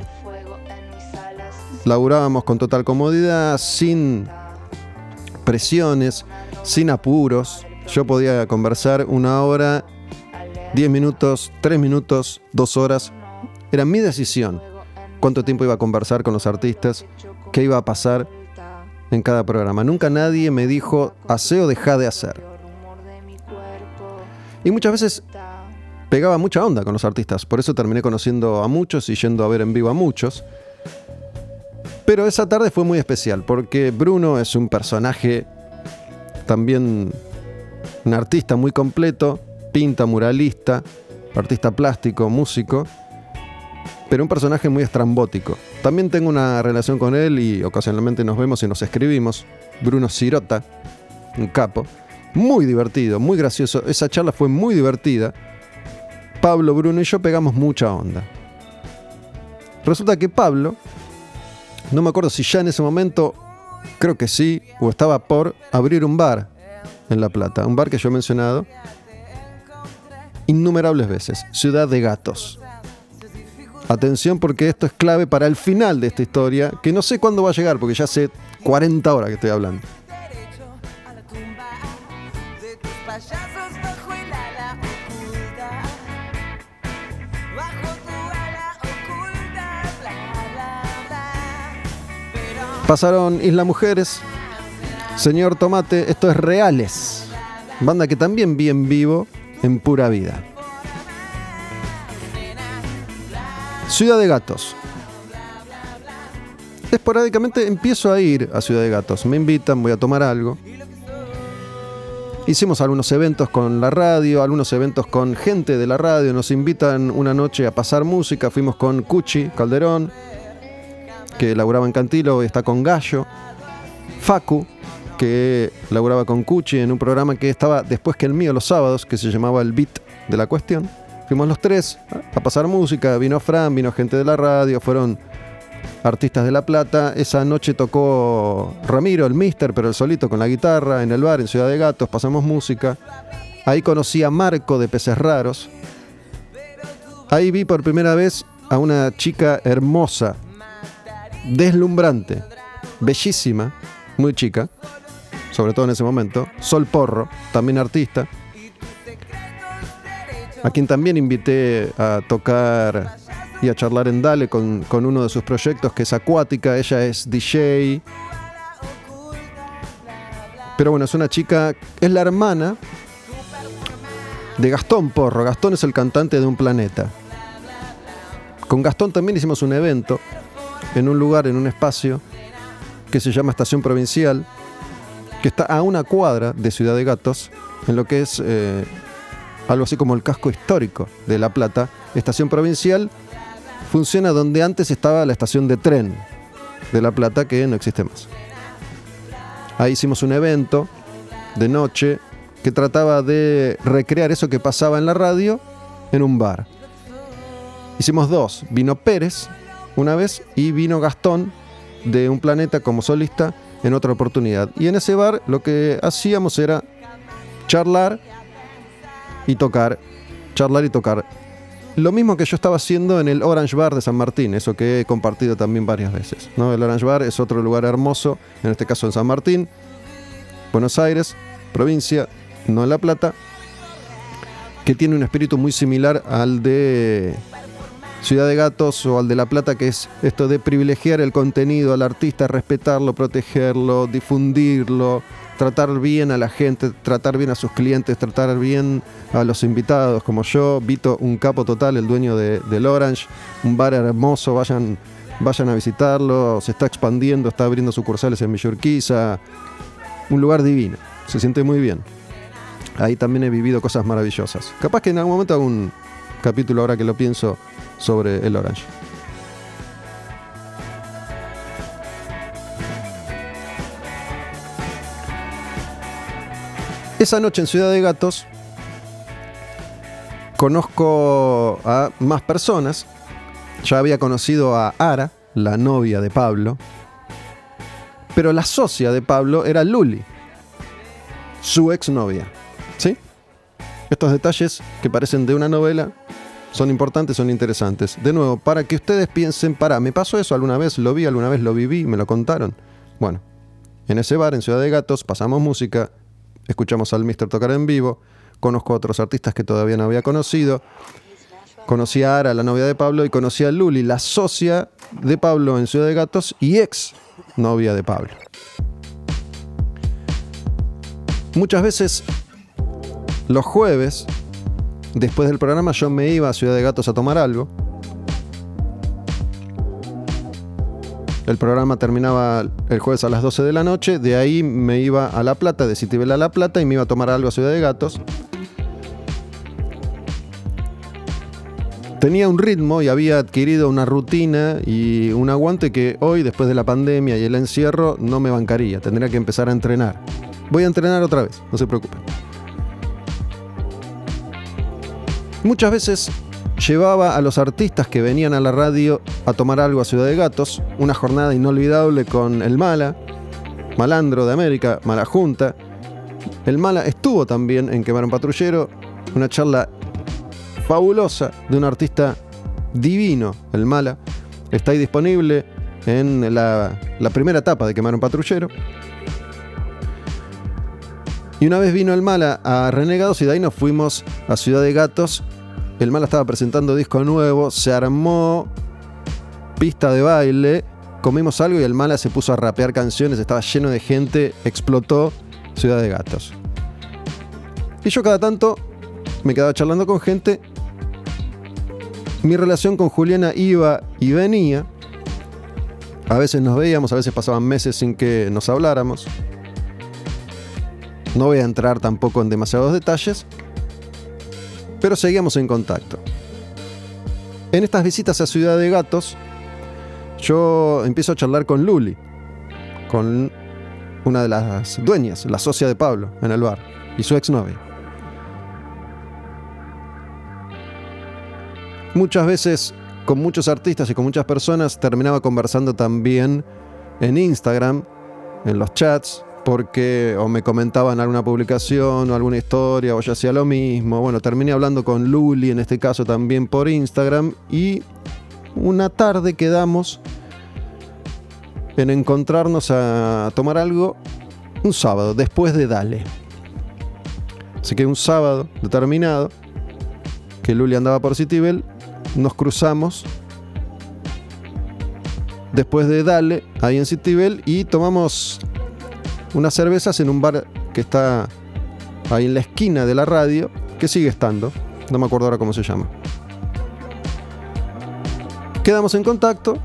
Laburábamos con total comodidad, sin presiones, sin apuros. Yo podía conversar una hora, diez minutos, tres minutos, dos horas. Era mi decisión cuánto tiempo iba a conversar con los artistas, qué iba a pasar en cada programa. Nunca nadie me dijo, hace o deja de hacer. Y muchas veces pegaba mucha onda con los artistas, por eso terminé conociendo a muchos y yendo a ver en vivo a muchos. Pero esa tarde fue muy especial, porque Bruno es un personaje también un artista muy completo, pinta, muralista, artista plástico, músico, pero un personaje muy estrambótico. También tengo una relación con él y ocasionalmente nos vemos y nos escribimos. Bruno Sirota, un capo. Muy divertido, muy gracioso. Esa charla fue muy divertida. Pablo, Bruno y yo pegamos mucha onda. Resulta que Pablo, no me acuerdo si ya en ese momento, creo que sí, o estaba por abrir un bar en La Plata, un bar que yo he mencionado innumerables veces, Ciudad de Gatos. Atención porque esto es clave para el final de esta historia, que no sé cuándo va a llegar, porque ya hace 40 horas que estoy hablando. Pasaron Isla Mujeres, Señor Tomate, esto es Reales, banda que también vi en vivo en pura vida. Ciudad de Gatos. Esporádicamente empiezo a ir a Ciudad de Gatos. Me invitan, voy a tomar algo. Hicimos algunos eventos con la radio, algunos eventos con gente de la radio. Nos invitan una noche a pasar música. Fuimos con Cuchi Calderón, que laburaba en Cantilo y está con Gallo. Facu, que laburaba con Cuchi en un programa que estaba después que el mío los sábados, que se llamaba El Beat de la Cuestión. Fuimos los tres a pasar música, vino Fran, vino gente de la radio, fueron artistas de La Plata. Esa noche tocó Ramiro, el Mister, pero el solito con la guitarra, en el bar, en Ciudad de Gatos, pasamos música. Ahí conocí a Marco de Peces Raros. Ahí vi por primera vez a una chica hermosa, deslumbrante, bellísima, muy chica, sobre todo en ese momento, Sol Porro, también artista, a quien también invité a tocar y a charlar en Dale con, uno de sus proyectos que es acuática, ella es DJ. Pero bueno, es una chica, es la hermana de Gastón Porro. Gastón es el cantante de Un Planeta. Con Gastón también hicimos un evento en un lugar, en un espacio que se llama Estación Provincial, que está a una cuadra de Ciudad de Gatos, en lo que es eh, algo así como el casco histórico de La Plata. Estación provincial funciona donde antes estaba la estación de tren de La Plata, que no existe más. Ahí hicimos un evento de noche que trataba de recrear eso que pasaba en la radio en un bar. Hicimos dos, vino Pérez una vez y vino Gastón de Un Planeta como solista en otra oportunidad. Y en ese bar lo que hacíamos era charlar y tocar, charlar y tocar. Lo mismo que yo estaba haciendo en el Orange Bar de San Martín, eso que he compartido también varias veces. ¿no? El Orange Bar es otro lugar hermoso, en este caso en San Martín, Buenos Aires, provincia, no en La Plata, que tiene un espíritu muy similar al de Ciudad de Gatos o al de La Plata, que es esto de privilegiar el contenido al artista, respetarlo, protegerlo, difundirlo, tratar bien a la gente, tratar bien a sus clientes, tratar bien a los invitados, como yo, Vito, un capo total, el dueño de, del Orange, un bar hermoso, vayan, vayan a visitarlo, se está expandiendo, está abriendo sucursales en Villurquiza, un lugar divino, se siente muy bien. Ahí también he vivido cosas maravillosas. Capaz que en algún momento hago un capítulo ahora que lo pienso sobre el Orange. Esa noche en Ciudad de Gatos conozco a más personas. Ya había conocido a Ara, la novia de Pablo. Pero la socia de Pablo era Luli, su exnovia. ¿Sí? Estos detalles que parecen de una novela son importantes, son interesantes. De nuevo, para que ustedes piensen, para, ¿me pasó eso alguna vez? ¿Lo vi alguna vez? ¿Lo viví? ¿Me lo contaron? Bueno, en ese bar en Ciudad de Gatos pasamos música, escuchamos al Mister tocar en vivo, conozco a otros artistas que todavía no había conocido. Conocí a Ara, la novia de Pablo, y conocí a Luli, la socia de Pablo en Ciudad de Gatos y ex novia de Pablo. Muchas veces los jueves Después del programa yo me iba a Ciudad de Gatos a tomar algo. El programa terminaba el jueves a las 12 de la noche, de ahí me iba a La Plata, de Citibel a La Plata y me iba a tomar algo a Ciudad de Gatos. tenía un ritmo y había adquirido una rutina y un aguante que hoy, después de la pandemia y el encierro, no me bancaría. Tendría que empezar a entrenar. Voy a entrenar otra vez, no se preocupen. Muchas veces llevaba a los artistas que venían a la radio a tomar algo a Ciudad de Gatos, una jornada inolvidable con el Mala, Malandro de América, Mala Junta. El Mala estuvo también en Quemar un Patrullero, una charla fabulosa de un artista divino, el Mala. Está ahí disponible en la, primera etapa de Quemar un Patrullero. Y una vez vino el Mala a Renegados y de ahí nos fuimos a Ciudad de Gatos. El Mala estaba presentando disco nuevo, se armó pista de baile, comimos algo y el Mala se puso a rapear canciones, estaba lleno de gente, explotó Ciudad de Gatos. Y yo cada tanto me quedaba charlando con gente mi relación con Juliana iba y venía. A veces nos veíamos, a veces pasaban meses sin que nos habláramos. No voy a entrar tampoco en demasiados detalles, pero seguíamos en contacto. En estas visitas a Ciudad de Gatos, yo empiezo a charlar con Luli, con una de las dueñas, la socia de Pablo, en el bar, y su exnovia. Muchas veces con muchos artistas y con muchas personas terminaba conversando también en Instagram, en los chats, porque o me comentaban alguna publicación o alguna historia o yo hacía lo mismo. Bueno, terminé hablando con Luli en este caso también por Instagram y una tarde quedamos en encontrarnos a tomar algo un sábado, después de Dale. Así que un sábado determinado, que Luli andaba por Citibel, nos cruzamos después de Dale, ahí en Citibel, y tomamos unas cervezas en un bar que está ahí en la esquina de la radio, que sigue estando, no me acuerdo ahora cómo se llama. Quedamos en contacto,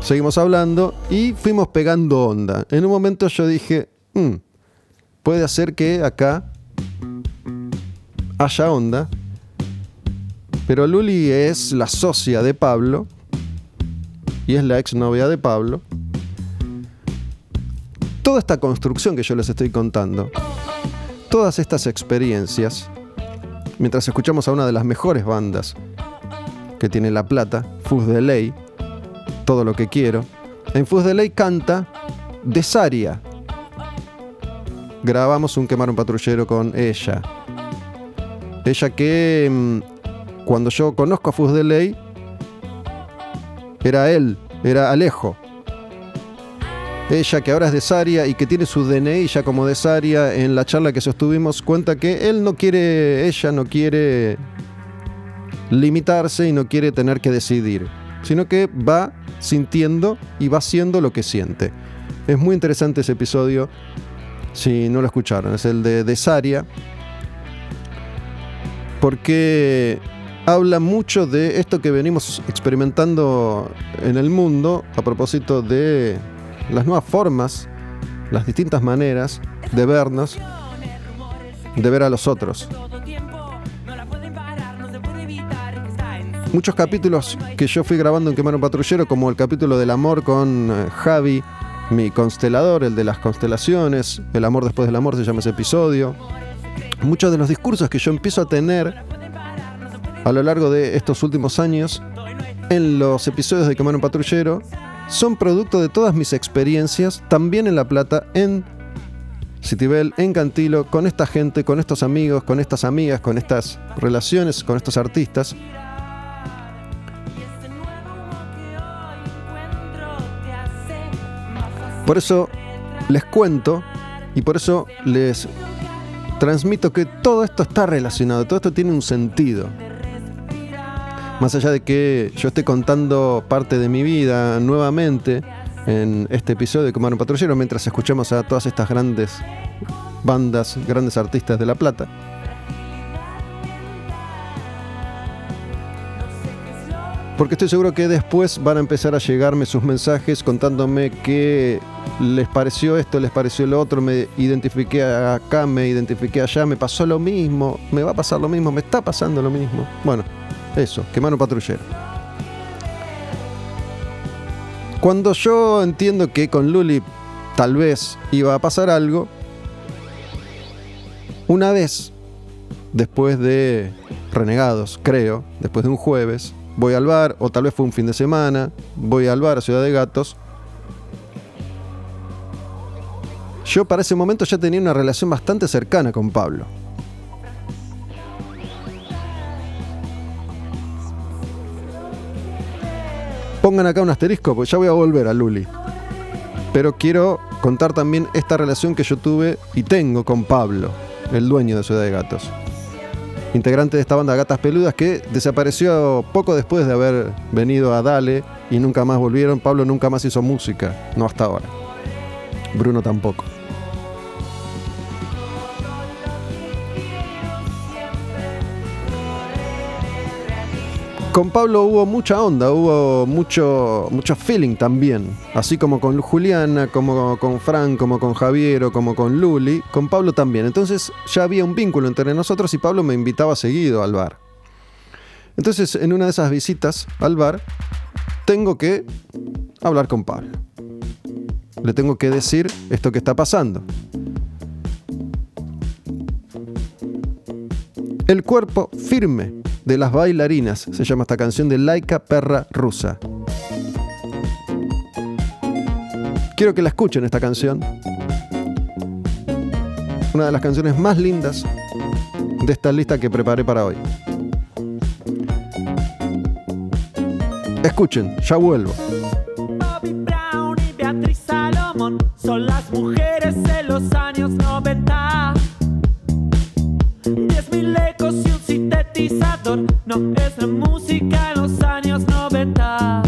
seguimos hablando y fuimos pegando onda. En un momento yo dije, mm, puede hacer que acá haya onda pero Luli es la socia de Pablo y es la exnovia de Pablo. Toda esta construcción que yo les estoy contando, todas estas experiencias, mientras escuchamos a una de las mejores bandas que tiene La Plata, Fus de Ley, todo lo que quiero, en Fus de Ley canta Desaria. Grabamos un quemar un patrullero con ella. Ella que mm, cuando yo conozco a Fus de Ley, era él, era Alejo. Ella, que ahora es de Saria y que tiene su DNI ya como de Saria, en la charla que sostuvimos, cuenta que él no quiere, ella no quiere limitarse y no quiere tener que decidir, sino que va sintiendo y va haciendo lo que siente. Es muy interesante ese episodio, si no lo escucharon, es el de, de Saria, porque habla mucho de esto que venimos experimentando en el mundo a propósito de las nuevas formas, las distintas maneras de vernos, de ver a los otros. Muchos capítulos que yo fui grabando en Quemar un Patrullero, como el capítulo del amor con eh, Javi, mi constelador, el de las constelaciones, el amor después del amor se llama ese episodio. Muchos de los discursos que yo empiezo a tener a lo largo de estos últimos años en los episodios de Quemar un Patrullero son producto de todas mis experiencias, también en La Plata, en Citibel, en Cantilo, con esta gente, con estos amigos, con estas amigas, con estas relaciones, con estos artistas. Por eso les cuento y por eso les transmito que todo esto está relacionado, todo esto tiene un sentido. Más allá de que yo esté contando parte de mi vida nuevamente en este episodio de Comar un Patrullero, mientras escuchamos a todas estas grandes bandas, grandes artistas de La Plata. Porque estoy seguro que después van a empezar a llegarme sus mensajes contándome qué les pareció esto, les pareció lo otro, me identifiqué acá, me identifiqué allá, me pasó lo mismo, me va a pasar lo mismo, me está pasando lo mismo. Bueno, Eso, quemar un patrullero. Cuando yo entiendo que con Luli tal vez iba a pasar algo, una vez, después de Renegados, creo, después de un jueves, voy al bar, o tal vez fue un fin de semana, voy al bar a Ciudad de Gatos. Yo para ese momento ya tenía una relación bastante cercana con Pablo. Pongan acá un asterisco, porque ya voy a volver a Luli. Pero quiero contar también esta relación que yo tuve y tengo con Pablo, el dueño de Ciudad de Gatos. Integrante de esta banda Gatas Peludas que desapareció poco después de haber venido a Dale y nunca más volvieron. Pablo nunca más hizo música, no hasta ahora. Bruno tampoco. Con Pablo hubo mucha onda, hubo mucho, mucho feeling también. Así como con Juliana, como con Fran, como con Javier o como con Luli, con Pablo también. Entonces ya había un vínculo entre nosotros y Pablo me invitaba seguido al bar. Entonces en una de esas visitas al bar tengo que hablar con Pablo. Le tengo que decir esto que está pasando. El cuerpo firme de las bailarinas. Se llama esta canción de Laika Perra Rusa. Quiero que la escuchen esta canción. Una de las canciones más lindas de esta lista que preparé para hoy. Escuchen, ya vuelvo. Bobby Brown y Beatriz Salomón son las mujeres de los años 90. Diez mil ecos y un sintetizador no es la música en los años 90.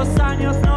Los años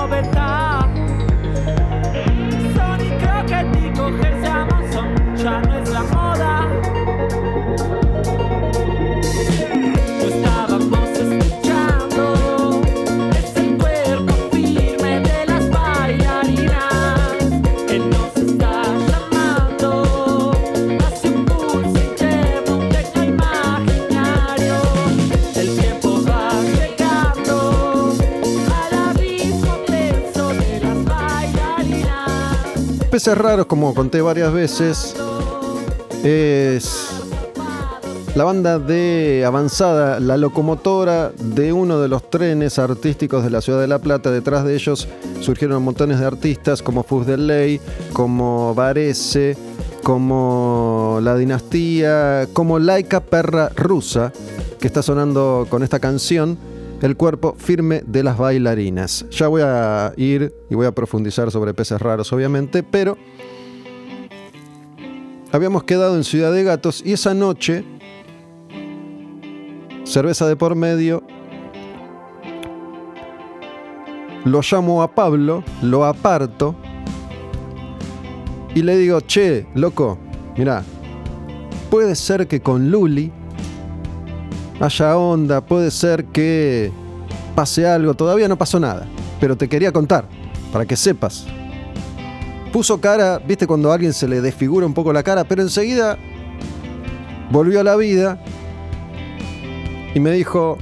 Peces raros, como conté varias veces, es la banda de avanzada, la locomotora de uno de los trenes artísticos de la ciudad de La Plata. Detrás de ellos surgieron montones de artistas como Fus del Ley, como Varese, como La Dinastía, como Laika Perra Rusa, que está sonando con esta canción. El cuerpo firme de las bailarinas. Ya voy a ir y voy a profundizar sobre peces raros, obviamente, pero habíamos quedado en Ciudad de Gatos y esa noche cerveza de por medio. Lo llamo a Pablo, lo aparto y le digo, che, loco, mira, puede ser que con Luli haya onda, puede ser que pase algo, todavía no pasó nada, pero te quería contar, para que sepas. Puso cara, viste cuando a alguien se le desfigura un poco la cara, pero enseguida volvió a la vida y me dijo,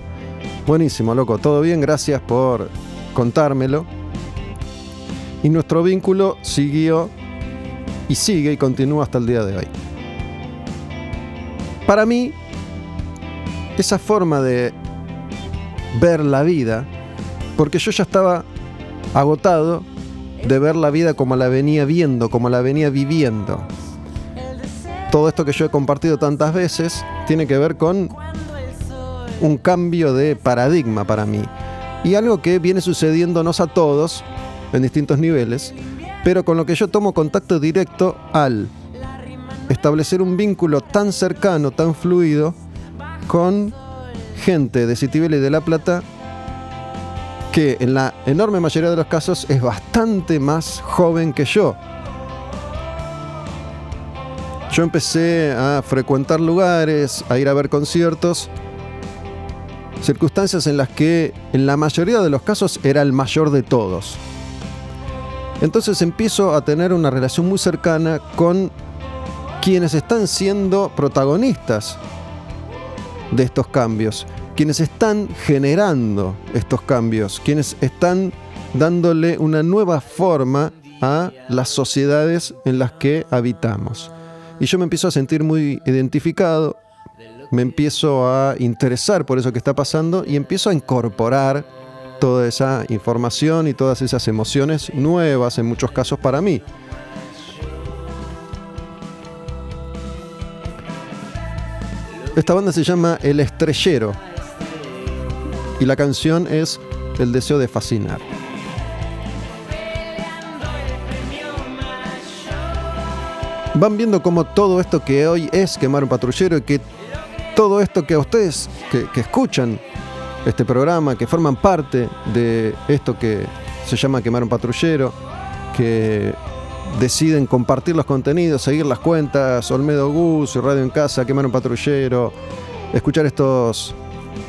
buenísimo, loco, todo bien, gracias por contármelo. Y nuestro vínculo siguió y sigue y continúa hasta el día de hoy. Para mí, esa forma de ver la vida, porque yo ya estaba agotado de ver la vida como la venía viendo, como la venía viviendo. Todo esto que yo he compartido tantas veces tiene que ver con un cambio de paradigma para mí. Y algo que viene sucediéndonos a todos en distintos niveles, pero con lo que yo tomo contacto directo al establecer un vínculo tan cercano, tan fluido, con gente de Citibel y de La Plata que en la enorme mayoría de los casos es bastante más joven que yo. Yo empecé a frecuentar lugares, a ir a ver conciertos, circunstancias en las que en la mayoría de los casos era el mayor de todos. Entonces empiezo a tener una relación muy cercana con quienes están siendo protagonistas de estos cambios quienes están generando estos cambios, quienes están dándole una nueva forma a las sociedades en las que habitamos. Y yo me empiezo a sentir muy identificado, me empiezo a interesar por eso que está pasando y empiezo a incorporar toda esa información y todas esas emociones nuevas en muchos casos para mí. Esta banda se llama El Estrellero y la canción es El deseo de fascinar. Van viendo cómo todo esto que hoy es quemar un patrullero y que todo esto que a ustedes que, que escuchan este programa, que forman parte de esto que se llama quemar un patrullero, que deciden compartir los contenidos, seguir las cuentas, Olmedo Gus, Radio en Casa, quemar un patrullero, escuchar estos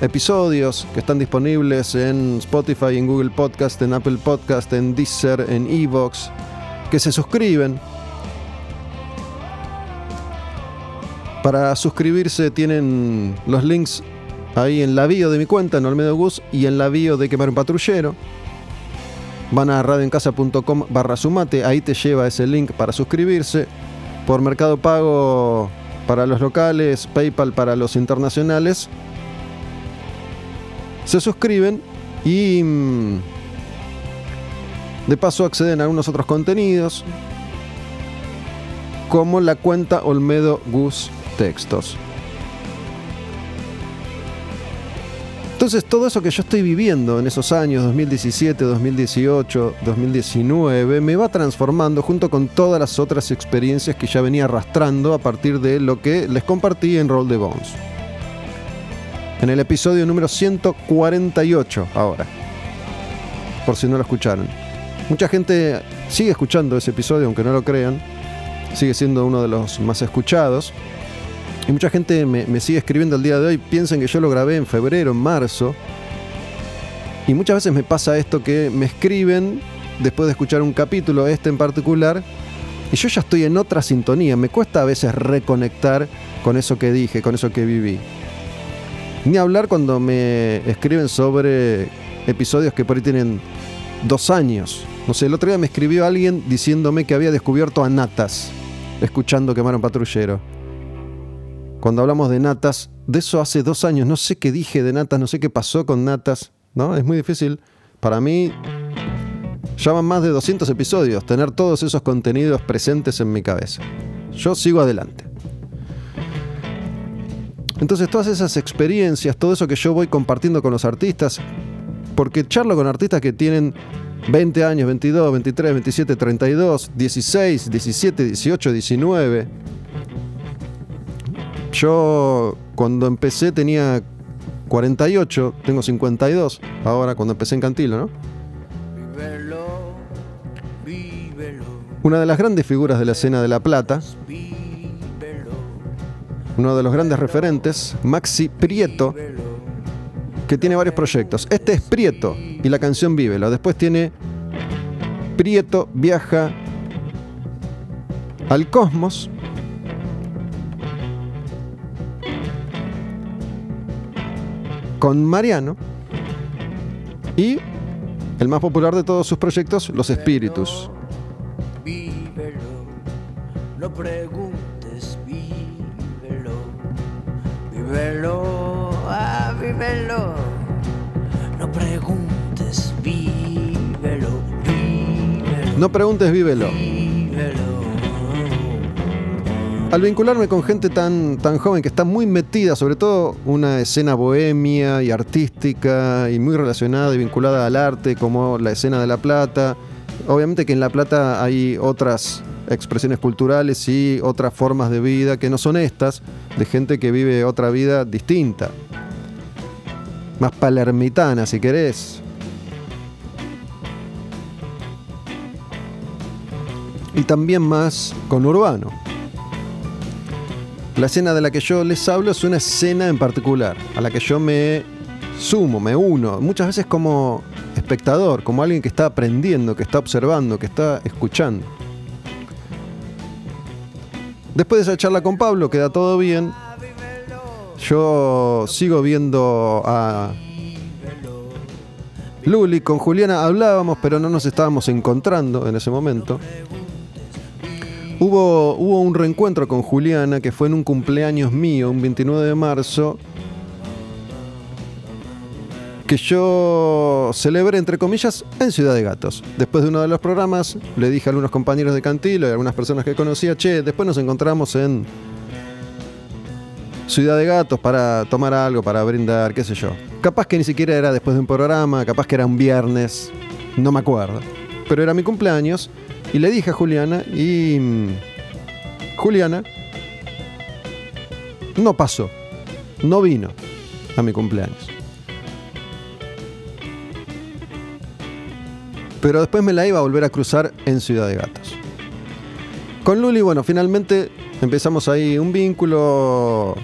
episodios que están disponibles en Spotify, en Google Podcast, en Apple Podcast, en Deezer, en Evox, que se suscriben. Para suscribirse tienen los links ahí en la bio de mi cuenta, en Olmedo Gus, y en la bio de Quemar un Patrullero. Van a radioencasa.com barra sumate, ahí te lleva ese link para suscribirse. Por Mercado Pago para los locales, PayPal para los internacionales se suscriben y mm, de paso acceden a algunos otros contenidos como la cuenta Olmedo Gus Textos. Entonces todo eso que yo estoy viviendo en esos años 2017, 2018, 2019 me va transformando junto con todas las otras experiencias que ya venía arrastrando a partir de lo que les compartí en Roll the Bones en el episodio número 148 ahora. Por si no lo escucharon. Mucha gente sigue escuchando ese episodio, aunque no lo crean. Sigue siendo uno de los más escuchados. Mucha gente me, sigue escribiendo el día de hoy. Piensan que yo lo grabé en febrero, en marzo. Y muchas veces me pasa esto que me escriben después de escuchar un capítulo, este en particular, y yo ya estoy en otra sintonía. Me cuesta a veces reconectar con eso que dije, con eso que viví. Ni hablar cuando me escriben sobre episodios que por ahí tienen dos años. No sé, el otro día me escribió alguien diciéndome que había descubierto a Natas, escuchando Quemar un Patrullero. Cuando hablamos de Natas, de eso hace dos años, no sé qué dije de Natas, no sé qué pasó con Natas, ¿no? Es muy difícil. Para mí, llaman más de 200 episodios tener todos esos contenidos presentes en mi cabeza. Yo sigo adelante. Entonces todas esas experiencias, todo eso que yo voy compartiendo con los artistas, porque charlo con artistas que tienen 20 años, 22, 23, 27, 32, 16, 17, 18, 19. Yo cuando empecé tenía 48, tengo 52, ahora cuando empecé en Cantilo, ¿no? una de las grandes figuras de la escena de La Plata, uno de los grandes referentes, Maxi Prieto, que tiene varios proyectos. Este es Prieto y la canción Vívelo. Después tiene Prieto viaja al cosmos. Con Mariano. Y el más popular de todos sus proyectos, Los Espíritus. no preguntes, vívelo, vívelo, ah, vívelo. No preguntes, vívelo, vívelo. No preguntes, vívelo. Al vincularme con gente tan, tan joven que está muy metida, sobre todo una escena bohemia y artística y muy relacionada y vinculada al arte, como la escena de La Plata, obviamente que en La Plata hay otras expresiones culturales y otras formas de vida que no son estas, de gente que vive otra vida distinta, más palermitana si querés. Y también más con urbano. La escena de la que yo les hablo es una escena en particular, a la que yo me sumo, me uno, muchas veces como espectador, como alguien que está aprendiendo, que está observando, que está escuchando. Después de esa charla con Pablo, queda todo bien. Yo sigo viendo a Luli, con Juliana hablábamos, pero no nos estábamos encontrando en ese momento. Hubo, un reencuentro con Juliana que fue en un cumpleaños mío, un 29 de marzo, que yo celebré, entre comillas, en Ciudad de Gatos. Después de uno de los programas, le dije a algunos compañeros de Cantilo y a algunas personas que conocía, che, después nos encontramos en Ciudad de Gatos para tomar algo, para brindar, qué sé yo. Capaz que ni siquiera era después de un programa, capaz que era un viernes, no me acuerdo. Pero era mi cumpleaños y le dije a Juliana y... Mm, Juliana no pasó, no vino a mi cumpleaños. Pero después me la iba a volver a cruzar en Ciudad de Gatos. Con Luli, bueno, finalmente empezamos ahí un vínculo.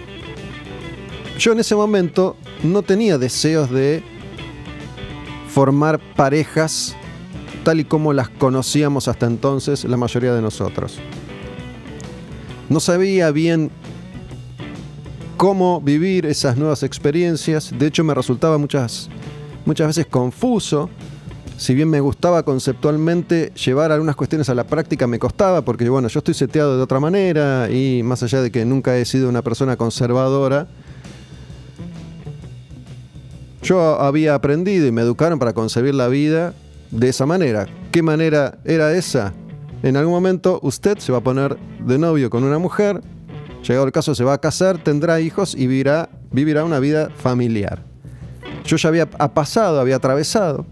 Yo en ese momento no tenía deseos de formar parejas tal y como las conocíamos hasta entonces la mayoría de nosotros. No sabía bien cómo vivir esas nuevas experiencias, de hecho me resultaba muchas, muchas veces confuso. Si bien me gustaba conceptualmente llevar algunas cuestiones a la práctica, me costaba porque bueno, yo estoy seteado de otra manera y más allá de que nunca he sido una persona conservadora, yo había aprendido y me educaron para concebir la vida de esa manera. ¿Qué manera era esa? En algún momento usted se va a poner de novio con una mujer, llegado el caso se va a casar, tendrá hijos y vivirá, vivirá una vida familiar. Yo ya había pasado, había atravesado,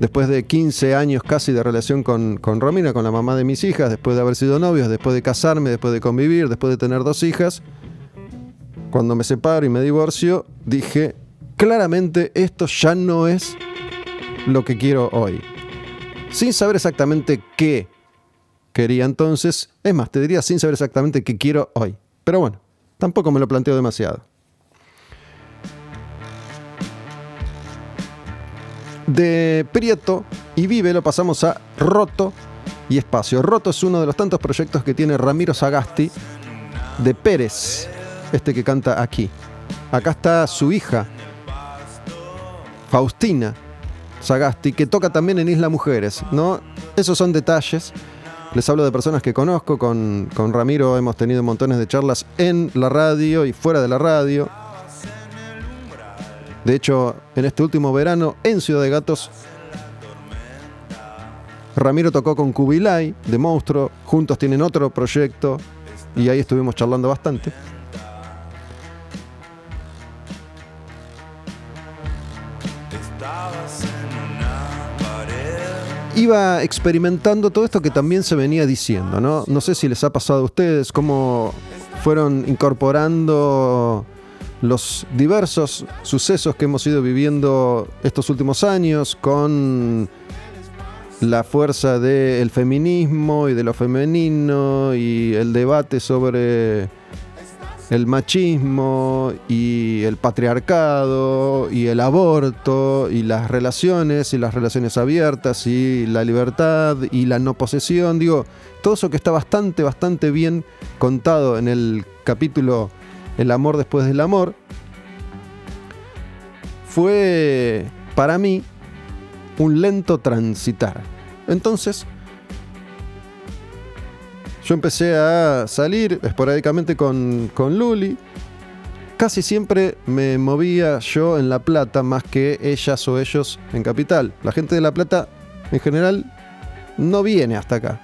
después de 15 años casi de relación con, con Romina, con la mamá de mis hijas, después de haber sido novios, después de casarme, después de convivir, después de tener dos hijas, cuando me separo y me divorcio, dije, claramente esto ya no es lo que quiero hoy. Sin saber exactamente qué quería entonces, es más, te diría sin saber exactamente qué quiero hoy. Pero bueno, tampoco me lo planteo demasiado. De Prieto y Vive lo pasamos a Roto y Espacio. Roto es uno de los tantos proyectos que tiene Ramiro Sagasti de Pérez, este que canta aquí. Acá está su hija, Faustina, Sagasti, que toca también en Isla Mujeres, ¿no? Esos son detalles. Les hablo de personas que conozco, con, con Ramiro hemos tenido montones de charlas en la radio y fuera de la radio. De hecho, en este último verano, en Ciudad de Gatos, Ramiro tocó con Kubilai de Monstruo, juntos tienen otro proyecto y ahí estuvimos charlando bastante. Iba experimentando todo esto que también se venía diciendo, ¿no? No sé si les ha pasado a ustedes cómo fueron incorporando los diversos sucesos que hemos ido viviendo estos últimos años con la fuerza del feminismo y de lo femenino y el debate sobre el machismo y el patriarcado y el aborto y las relaciones y las relaciones abiertas y la libertad y la no posesión, digo, todo eso que está bastante, bastante bien contado en el capítulo El amor después del amor, fue para mí un lento transitar. Entonces, yo empecé a salir esporádicamente con, con Luli. Casi siempre me movía yo en La Plata más que ellas o ellos en Capital. La gente de La Plata en general no viene hasta acá.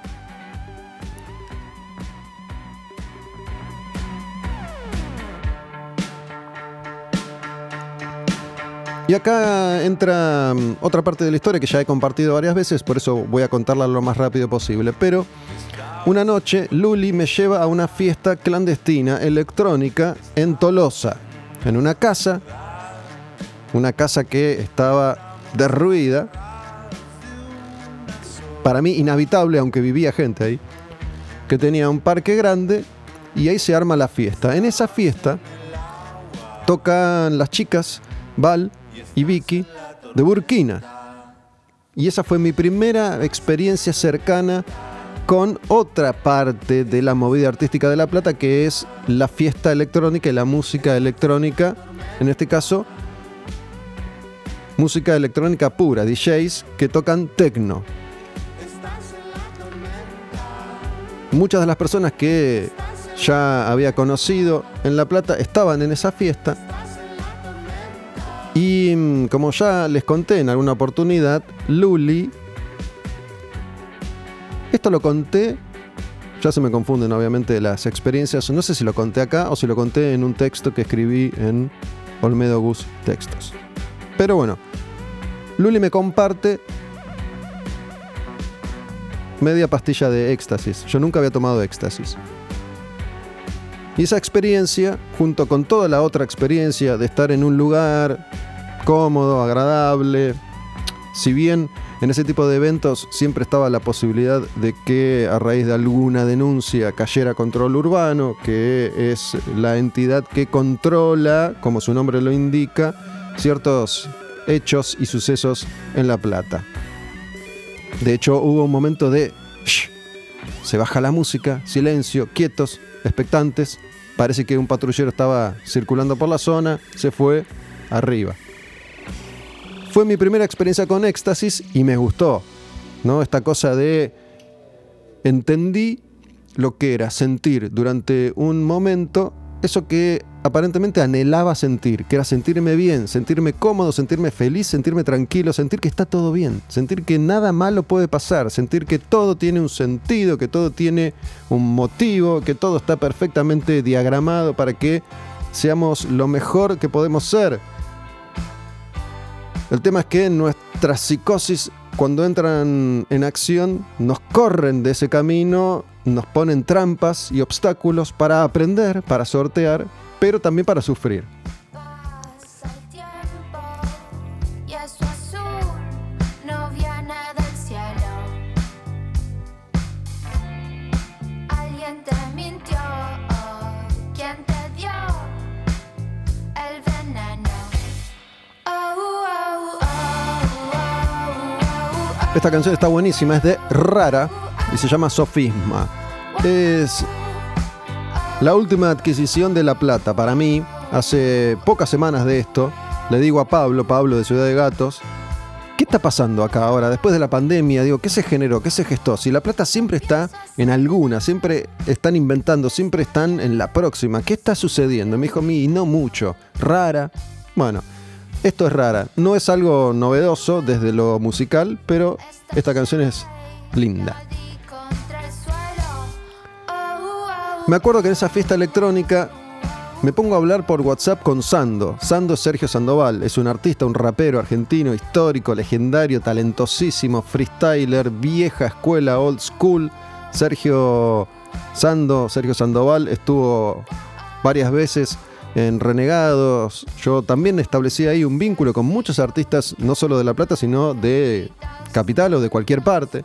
Y acá entra mm, otra parte de la historia que ya he compartido varias veces, por eso voy a contarla lo más rápido posible. Pero una noche Luli me lleva a una fiesta clandestina electrónica en Tolosa, en una casa, una casa que estaba derruida, para mí inhabitable, aunque vivía gente ahí, que tenía un parque grande y ahí se arma la fiesta. En esa fiesta tocan las chicas, Val, y Vicky de Burkina. Y esa fue mi primera experiencia cercana con otra parte de la movida artística de La Plata, que es la fiesta electrónica y la música electrónica. En este caso, música electrónica pura, DJs que tocan techno. Muchas de las personas que ya había conocido en La Plata estaban en esa fiesta y mm, como ya les conté en alguna oportunidad, Luli, esto lo conté, ya se me confunden obviamente las experiencias, no sé si lo conté acá o si lo conté en un texto que escribí en Olmedo Gus Textos. Pero bueno, Luli me comparte media pastilla de éxtasis. Yo nunca había tomado éxtasis. Y esa experiencia, junto con toda la otra experiencia de estar en un lugar cómodo, agradable, si bien en ese tipo de eventos siempre estaba la posibilidad de que a raíz de alguna denuncia cayera control urbano, que es la entidad que controla, como su nombre lo indica, ciertos hechos y sucesos en La Plata. De hecho, hubo un momento de... se baja la música, silencio, quietos, expectantes, Parece que un patrullero estaba circulando por la zona, se fue arriba. Fue mi primera experiencia con éxtasis y me gustó, ¿no? Esta cosa de entendí lo que era sentir durante un momento eso que aparentemente anhelaba sentir, que era sentirme bien, sentirme cómodo, sentirme feliz, sentirme tranquilo, sentir que está todo bien, sentir que nada malo puede pasar, sentir que todo tiene un sentido, que todo tiene un motivo, que todo está perfectamente diagramado para que seamos lo mejor que podemos ser. El tema es que nuestra psicosis cuando entran en acción nos corren de ese camino, nos ponen trampas y obstáculos para aprender, para sortear, pero también para sufrir. Esta canción está buenísima, es de Rara y se llama Sofisma. Es la última adquisición de La Plata para mí. Hace pocas semanas de esto, le digo a Pablo, Pablo de Ciudad de Gatos, ¿qué está pasando acá ahora? Después de la pandemia, digo, ¿qué se generó? ¿Qué se gestó? Si La Plata siempre está en alguna, siempre están inventando, siempre están en la próxima. ¿Qué está sucediendo? Me dijo, mí, no mucho. Rara. Bueno, esto es rara. No es algo novedoso desde lo musical, pero esta canción es linda. Me acuerdo que en esa fiesta electrónica me pongo a hablar por WhatsApp con Sando. Sando es Sergio Sandoval, es un artista, un rapero argentino, histórico, legendario, talentosísimo, freestyler, vieja escuela, old school. Sergio Sando, Sergio Sandoval estuvo varias veces en Renegados. Yo también establecí ahí un vínculo con muchos artistas, no solo de La Plata, sino de capital o de cualquier parte.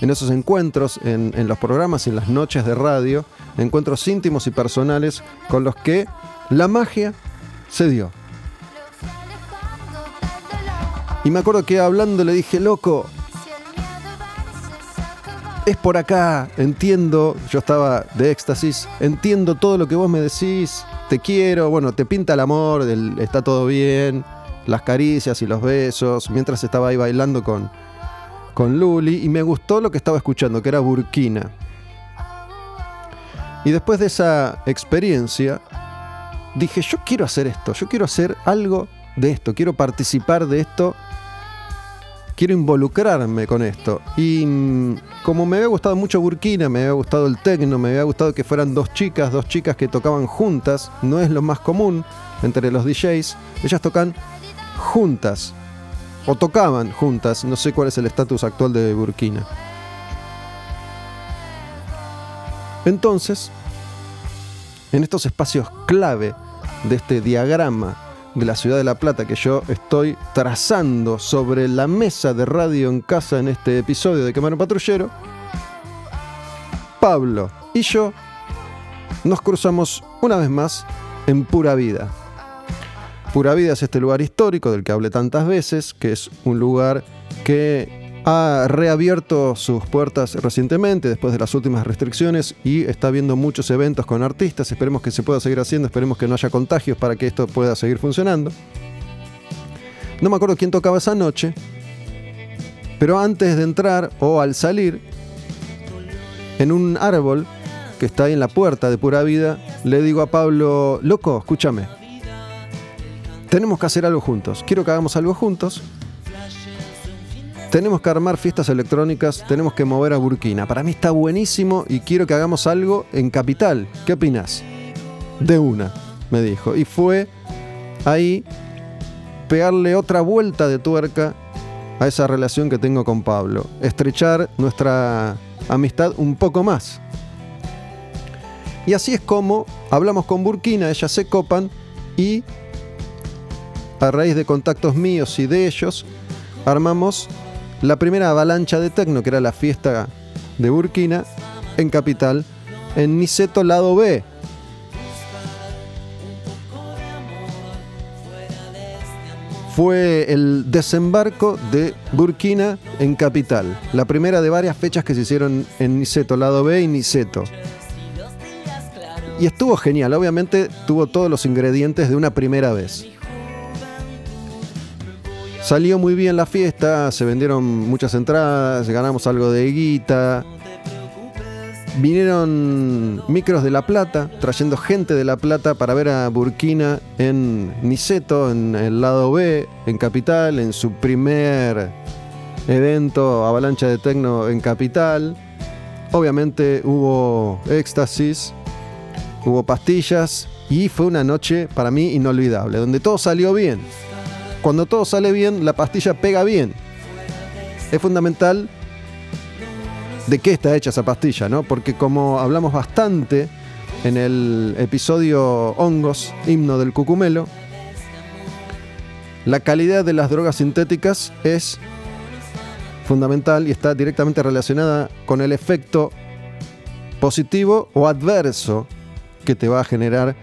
En esos encuentros, en, los programas y en las noches de radio, encuentros íntimos y personales con los que la magia se dio. Y me acuerdo que hablando le dije, loco, es por acá, entiendo, yo estaba de éxtasis, entiendo todo lo que vos me decís, te quiero, bueno, te pinta el amor, está todo bien, las caricias y los besos, mientras estaba ahí bailando con, con Luli, y me gustó lo que estaba escuchando, que era Burkina. Y después de esa experiencia, dije, yo quiero hacer esto, yo quiero hacer algo de esto, quiero participar de esto, quiero involucrarme con esto. Y mm, como me había gustado mucho Burkina, me había gustado el tecno, me había gustado que fueran dos chicas, dos chicas que tocaban juntas, no es lo más común entre los DJs, ellas tocan juntas, o tocaban juntas, no sé cuál es el estatus actual de Burkina. Entonces, en estos espacios clave de este diagrama de la ciudad de La Plata que yo estoy trazando sobre la mesa de radio en casa en este episodio de Quemar un Patrullero, Pablo y yo nos cruzamos una vez más en Pura Vida. Pura Vida es este lugar histórico del que hablé tantas veces, que es un lugar que ha reabierto sus puertas recientemente después de las últimas restricciones y está habiendo muchos eventos con artistas. Esperemos que se pueda seguir haciendo, esperemos que no haya contagios para que esto pueda seguir funcionando. No me acuerdo quién tocaba esa noche, pero antes de entrar o al salir, en un árbol que está ahí en la puerta de Pura Vida, le digo a Pablo, loco, escúchame, tenemos que hacer algo juntos, quiero que hagamos algo juntos. Tenemos que armar fiestas electrónicas, tenemos que mover a Burkina. Para mí está buenísimo y quiero que hagamos algo en Capital. ¿Qué opinas? De una, me dijo. Y fue ahí pegarle otra vuelta de tuerca a esa relación que tengo con Pablo. Estrechar nuestra amistad un poco más. Y así es como hablamos con Burkina, ellas se copan y a raíz de contactos míos y de ellos, armamos la primera avalancha de tecno, que era la fiesta de Burkina, en Capital, en Niceto Lado B. Fue el desembarco de Burkina en Capital, la primera de varias fechas que se hicieron en Niceto Lado B y Niceto. Y estuvo genial, obviamente tuvo todos los ingredientes de una primera vez. Salió muy bien la fiesta, se vendieron muchas entradas, ganamos algo de guita. Vinieron micros de La Plata, trayendo gente de La Plata para ver a Burkina en Niceto, en el lado B, en Capital, en su primer evento Avalancha de Tecno en Capital. Obviamente hubo éxtasis, hubo pastillas y fue una noche para mí inolvidable, donde todo salió bien. Cuando todo sale bien, la pastilla pega bien. Es fundamental de qué está hecha esa pastilla, ¿no? Porque como hablamos bastante en el episodio Hongos, himno del cucumelo, la calidad de las drogas sintéticas es fundamental y está directamente relacionada con el efecto positivo o adverso que te va a generar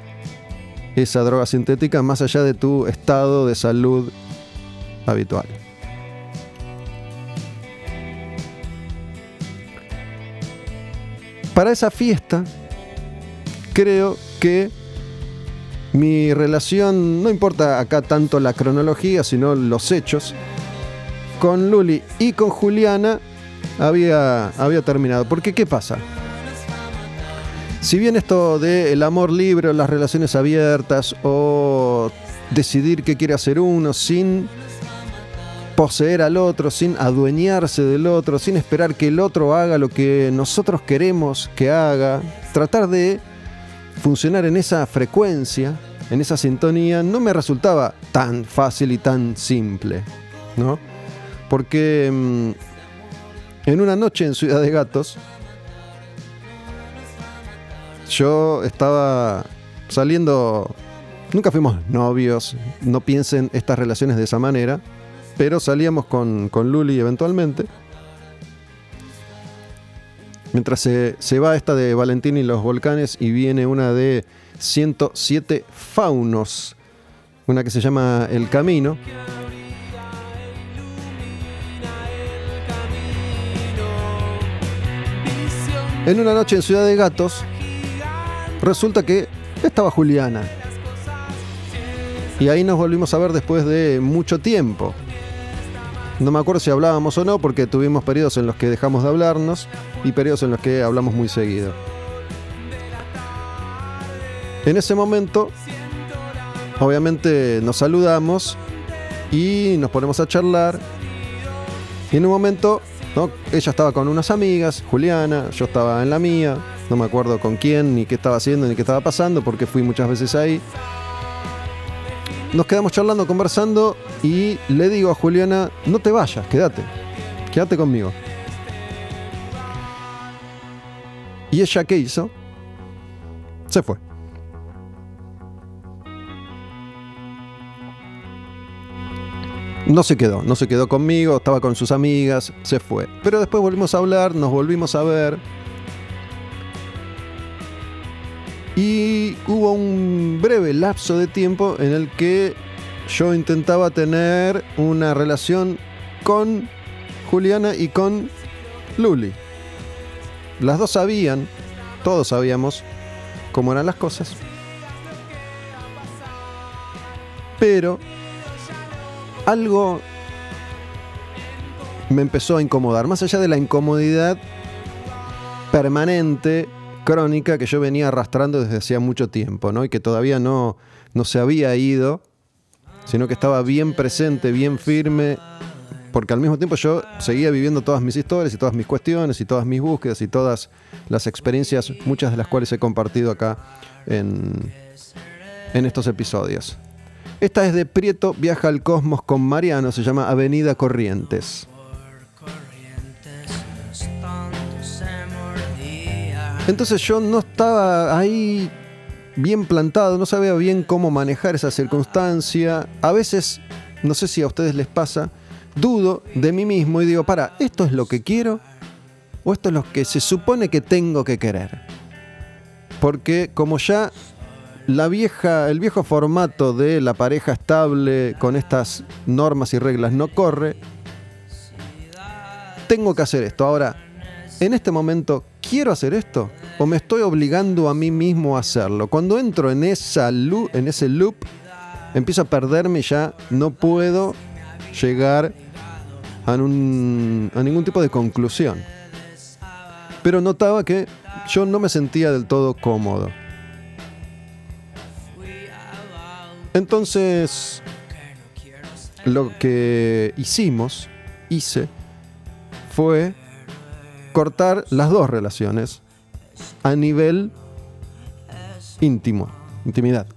esa droga sintética más allá de tu estado de salud habitual. Para esa fiesta, creo que mi relación, no importa acá tanto la cronología, sino los hechos, con Luli y con Juliana había, había terminado. Porque, ¿qué pasa? Si bien esto de el amor libre las relaciones abiertas o decidir qué quiere hacer uno sin poseer al otro, sin adueñarse del otro, sin esperar que el otro haga lo que nosotros queremos que haga, tratar de funcionar en esa frecuencia, en esa sintonía, no me resultaba tan fácil y tan simple, ¿no? Porque mmm, en una noche en Ciudad de Gatos, yo estaba saliendo, nunca fuimos novios, no piensen estas relaciones de esa manera, pero salíamos con, con Luli eventualmente. Mientras se, se va esta de Valentín y los volcanes y viene una de 107 faunos, una que se llama El Camino. En una noche en Ciudad de Gatos, resulta que estaba Juliana. Y ahí nos volvimos a ver después de mucho tiempo. No me acuerdo si hablábamos o no, porque tuvimos periodos en los que dejamos de hablarnos y periodos en los que hablamos muy seguido. En ese momento, obviamente nos saludamos y nos ponemos a charlar. Y en un momento ella estaba con unas amigas, Juliana, yo estaba en la mía, no me acuerdo con quién, ni qué estaba haciendo, ni qué estaba pasando, porque fui muchas veces ahí. Nos quedamos charlando, conversando y le digo a Juliana, no te vayas, quédate, quédate conmigo. ¿Y ella qué hizo? Se fue. No se quedó, no se quedó conmigo, estaba con sus amigas, se fue. Pero después volvimos a hablar, nos volvimos a ver. Y hubo un breve lapso de tiempo en el que yo intentaba tener una relación con Juliana y con Luli. Las dos sabían, todos sabíamos cómo eran las cosas. Pero algo me empezó a incomodar, más allá de la incomodidad permanente, crónica que yo venía arrastrando desde hacía mucho tiempo, ¿no? Y que todavía no, no se había ido, sino que estaba bien presente, bien firme, porque al mismo tiempo yo seguía viviendo todas mis historias y todas mis cuestiones y todas mis búsquedas y todas las experiencias, muchas de las cuales he compartido acá en, en estos episodios. Esta es de Prieto Viaja al Cosmos con Mariano, se llama Avenida Corrientes. Entonces yo no estaba ahí bien plantado, no sabía bien cómo manejar esa circunstancia. A veces, no sé si a ustedes les pasa, dudo de mí mismo y digo, para, ¿esto es lo que quiero? ¿O esto es lo que se supone que tengo que querer? Porque como ya la vieja, el viejo formato de la pareja estable con estas normas y reglas no corre. Tengo que hacer esto. Ahora, en este momento, ¿quiero hacer esto? ¿O me estoy obligando a mí mismo a hacerlo? Cuando entro en, esa loop, en ese loop, empiezo a perderme y ya no puedo llegar a, a ningún tipo de conclusión. Pero notaba que yo no me sentía del todo cómodo. Entonces, lo que hicimos, hice, fue cortar las dos relaciones a nivel íntimo, intimidad.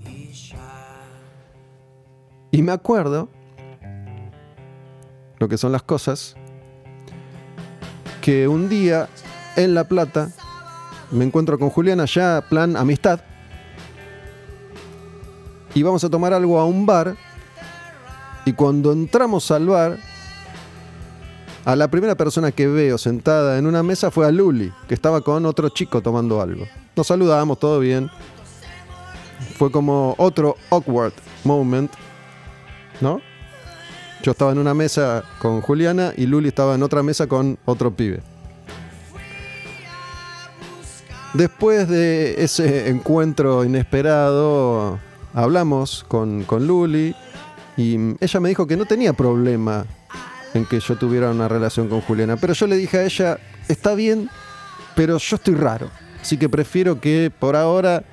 Y me acuerdo lo que son las cosas, que un día en La Plata me encuentro con Juliana ya plan amistad y vamos a tomar algo a un bar. Y cuando entramos al bar, a la primera persona que veo sentada en una mesa fue a Luli, que estaba con otro chico tomando algo. Nos saludamos, todo bien. Fue como otro awkward moment, ¿no? Yo estaba en una mesa con Juliana y Luli estaba en otra mesa con otro pibe. Después de ese encuentro inesperado, hablamos con, con Luli y ella me dijo que no tenía problema en que yo tuviera una relación con Juliana. Pero yo le dije a ella, está bien, pero yo estoy raro. Así que prefiero que por ahora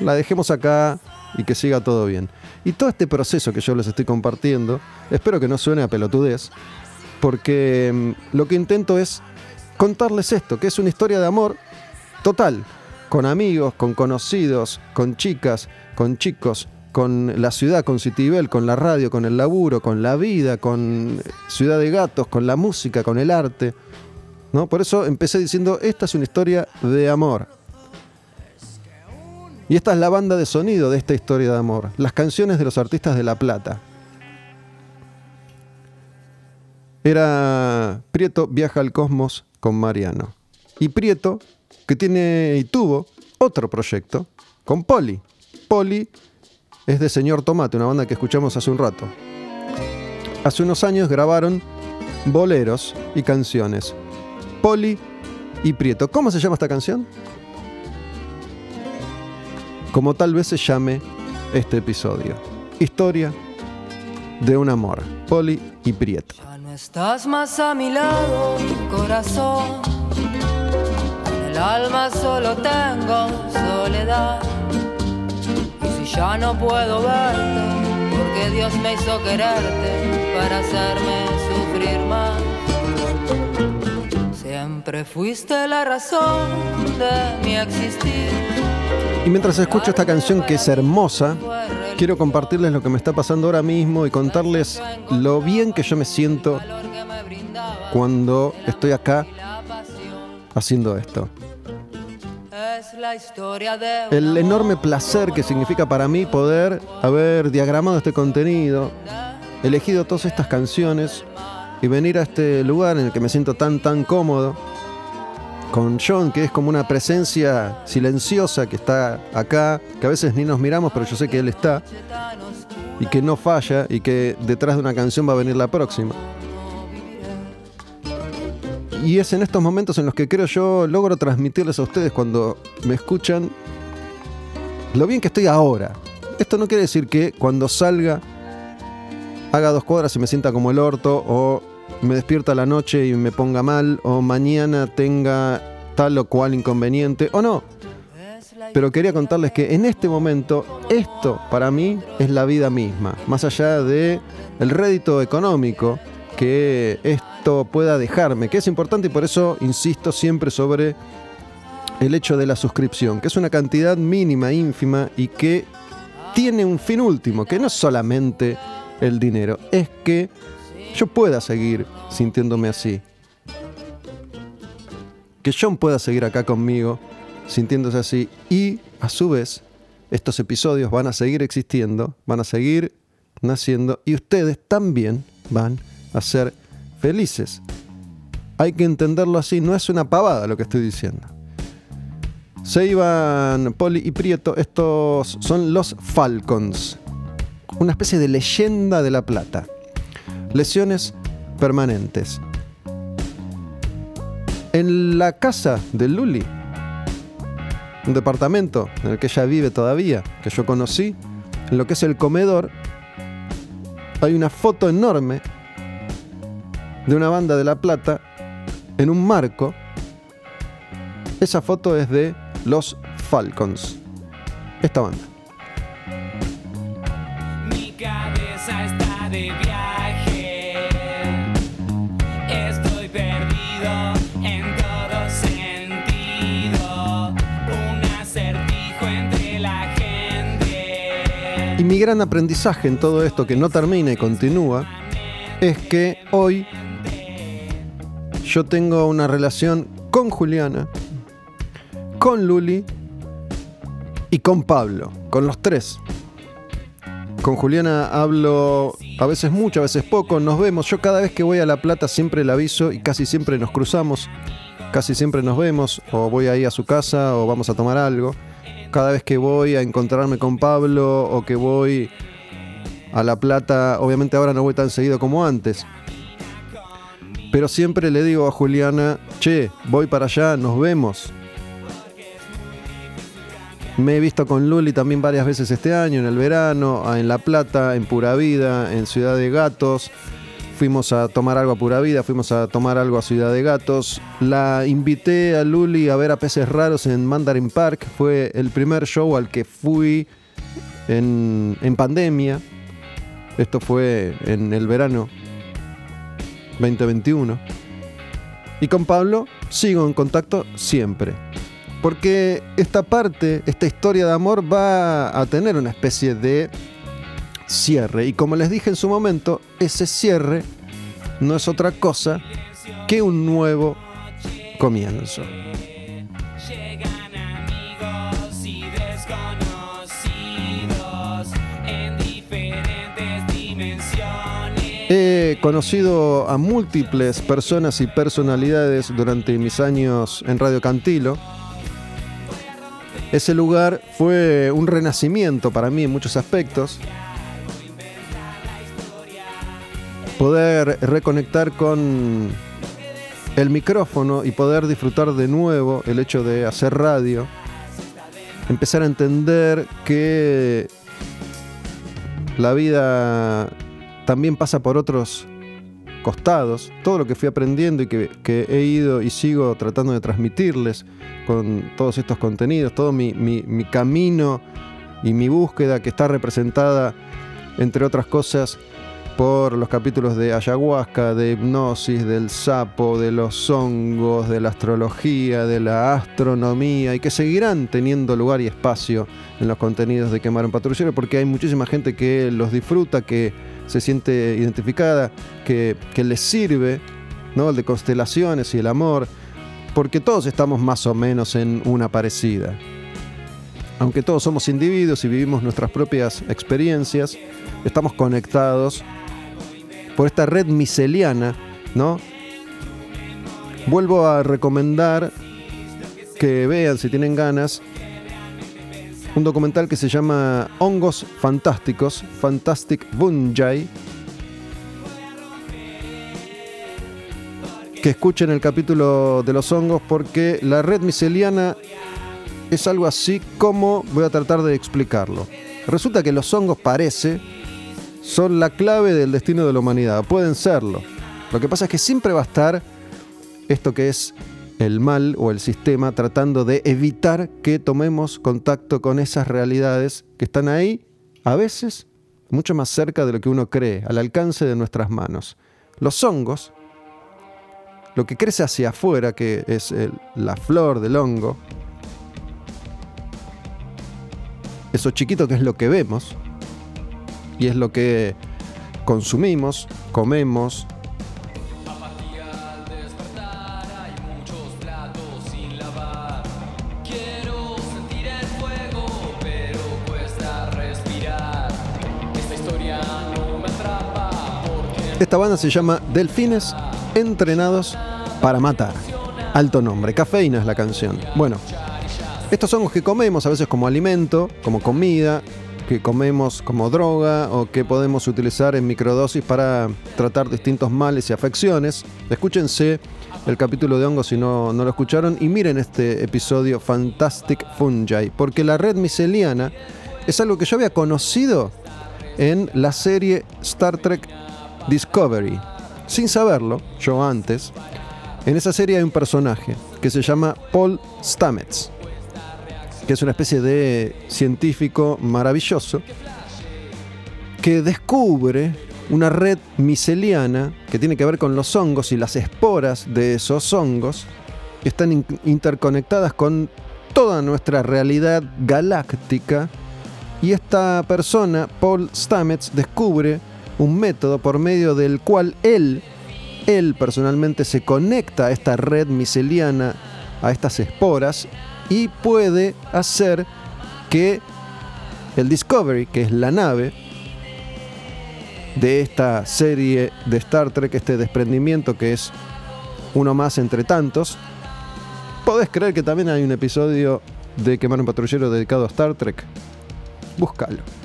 la dejemos acá y que siga todo bien. Y todo este proceso que yo les estoy compartiendo, espero que no suene a pelotudez, porque mm, lo que intento es contarles esto, que es una historia de amor total, con amigos, con conocidos, con chicas, con chicos, con la ciudad, con Citibel, con la radio, con el laburo, con la vida, con Ciudad de Gatos, con la música, con el arte. ¿no? Por eso empecé diciendo, esta es una historia de amor. Y esta es la banda de sonido de esta historia de amor, las canciones de los artistas de La Plata. era Prieto viaja al cosmos con Mariano. Y Prieto, que tiene y tuvo otro proyecto con Poli. Poli es de Señor Tomate, una banda que escuchamos hace un rato. Hace unos años grabaron boleros y canciones. Poli y Prieto. ¿Cómo se llama esta canción? Como tal vez se llame este episodio. Historia de un amor. Poli y Prieto. Ya no estás más a mi lado, corazón. El alma solo tengo soledad. Y si ya no puedo verte, porque Dios me hizo quererte para hacerme sufrir más. Siempre fuiste la razón de mi existir. Y mientras escucho esta canción que es hermosa, quiero compartirles lo que me está pasando ahora mismo y contarles lo bien que yo me siento cuando estoy acá haciendo esto. El enorme placer que significa para mí poder haber diagramado este contenido, elegido todas estas canciones y venir a este lugar en el que me siento tan tan cómodo con John, que es como una presencia silenciosa que está acá, que a veces ni nos miramos, pero yo sé que él está y que no falla y que detrás de una canción va a venir la próxima. Y es en estos momentos en los que creo yo logro transmitirles a ustedes cuando me escuchan lo bien que estoy ahora. Esto no quiere decir que cuando salga haga dos cuadras y me sienta como el orto o me despierta la noche y me ponga mal o mañana tenga tal o cual inconveniente o no. Pero quería contarles que en este momento esto para mí es la vida misma, más allá de el rédito económico que esto pueda dejarme, que es importante y por eso insisto siempre sobre el hecho de la suscripción, que es una cantidad mínima, ínfima y que tiene un fin último, que no es solamente el dinero, es que yo pueda seguir sintiéndome así. Que John pueda seguir acá conmigo sintiéndose así y a su vez estos episodios van a seguir existiendo, van a seguir naciendo y ustedes también van a ser felices. Hay que entenderlo así, no es una pavada lo que estoy diciendo. Se iban Poli y Prieto, estos son los Falcons, una especie de leyenda de la plata. Lesiones permanentes. En la casa de Luli, un departamento en el que ella vive todavía, que yo conocí, en lo que es el comedor, hay una foto enorme de una banda de La Plata en un marco. Esa foto es de los Falcons, esta banda. Mi cabeza está de viaje. Estoy perdido en todo sentido. Un acertijo entre la gente. Y mi gran aprendizaje en todo esto que no termina y continúa es que hoy yo tengo una relación con Juliana, con Luli y con Pablo, con los tres. Con Juliana hablo a veces mucho, a veces poco, nos vemos. Yo cada vez que voy a La Plata siempre la aviso y casi siempre nos cruzamos, casi siempre nos vemos, o voy ahí a su casa o vamos a tomar algo. Cada vez que voy a encontrarme con Pablo o que voy a La Plata, obviamente ahora no voy tan seguido como antes. Pero siempre le digo a Juliana, che, voy para allá, nos vemos. Me he visto con Luli también varias veces este año, en el verano, en La Plata, en Pura Vida, en Ciudad de Gatos. Fuimos a tomar algo a Pura Vida, fuimos a tomar algo a Ciudad de Gatos. La invité a Luli a ver a Peces Raros en Mandarin Park. Fue el primer show al que fui en, en pandemia. Esto fue en el verano 2021. Y con Pablo sigo en contacto siempre. Porque esta parte, esta historia de amor va a tener una especie de cierre. Y como les dije en su momento, ese cierre no es otra cosa que un nuevo comienzo. Conocido a múltiples personas y personalidades durante mis años en Radio Cantilo. Ese lugar fue un renacimiento para mí en muchos aspectos. Poder reconectar con el micrófono y poder disfrutar de nuevo el hecho de hacer radio. Empezar a entender que la vida también pasa por otros costados. Todo lo que fui aprendiendo y que, he ido y sigo tratando de transmitirles con todos estos contenidos, todo mi camino y mi búsqueda que está representada, entre otras cosas, por los capítulos de ayahuasca, de hipnosis, del sapo, de los hongos, de la astrología, de la astronomía y que seguirán teniendo lugar y espacio en los contenidos de Quemar un Patrullero porque hay muchísima gente que los disfruta, que se siente identificada, que, que les sirve, ¿no? El de constelaciones y el amor, porque todos estamos más o menos en una parecida. Aunque todos somos individuos y vivimos nuestras propias experiencias, estamos conectados por esta red miseliana, ¿no? Vuelvo a recomendar que vean, si tienen ganas, un documental que se llama Hongos Fantásticos, Fantastic Fungi. Que escuchen el capítulo de los hongos porque la red miseliana es algo así como voy a tratar de explicarlo. Resulta que los hongos parece son la clave del destino de la humanidad, pueden serlo. Lo que pasa es que siempre va a estar esto que es el mal o el sistema tratando de evitar que tomemos contacto con esas realidades que están ahí, a veces mucho más cerca de lo que uno cree, al alcance de nuestras manos. Los hongos, lo que crece hacia afuera, que es el- la flor del hongo, eso chiquito que es lo que vemos y es lo que consumimos, comemos, Esta banda se llama Delfines Entrenados para Matar. Alto nombre, cafeína es la canción. Bueno, estos hongos que comemos a veces como alimento, como comida, que comemos como droga o que podemos utilizar en microdosis para tratar distintos males y afecciones. Escúchense el capítulo de hongos si no, no lo escucharon y miren este episodio Fantastic Fungi, porque la red miseliana es algo que yo había conocido en la serie Star Trek Discovery. Sin saberlo, yo antes, en esa serie hay un personaje que se llama Paul Stamets, que es una especie de científico maravilloso que descubre una red miceliana que tiene que ver con los hongos y las esporas de esos hongos que están in- interconectadas con toda nuestra realidad galáctica y esta persona, Paul Stamets, descubre un método por medio del cual él, él personalmente se conecta a esta red miceliana, a estas esporas, y puede hacer que el Discovery, que es la nave de esta serie de Star Trek, este desprendimiento que es uno más entre tantos, podés creer que también hay un episodio de Quemar un patrullero dedicado a Star Trek. Búscalo.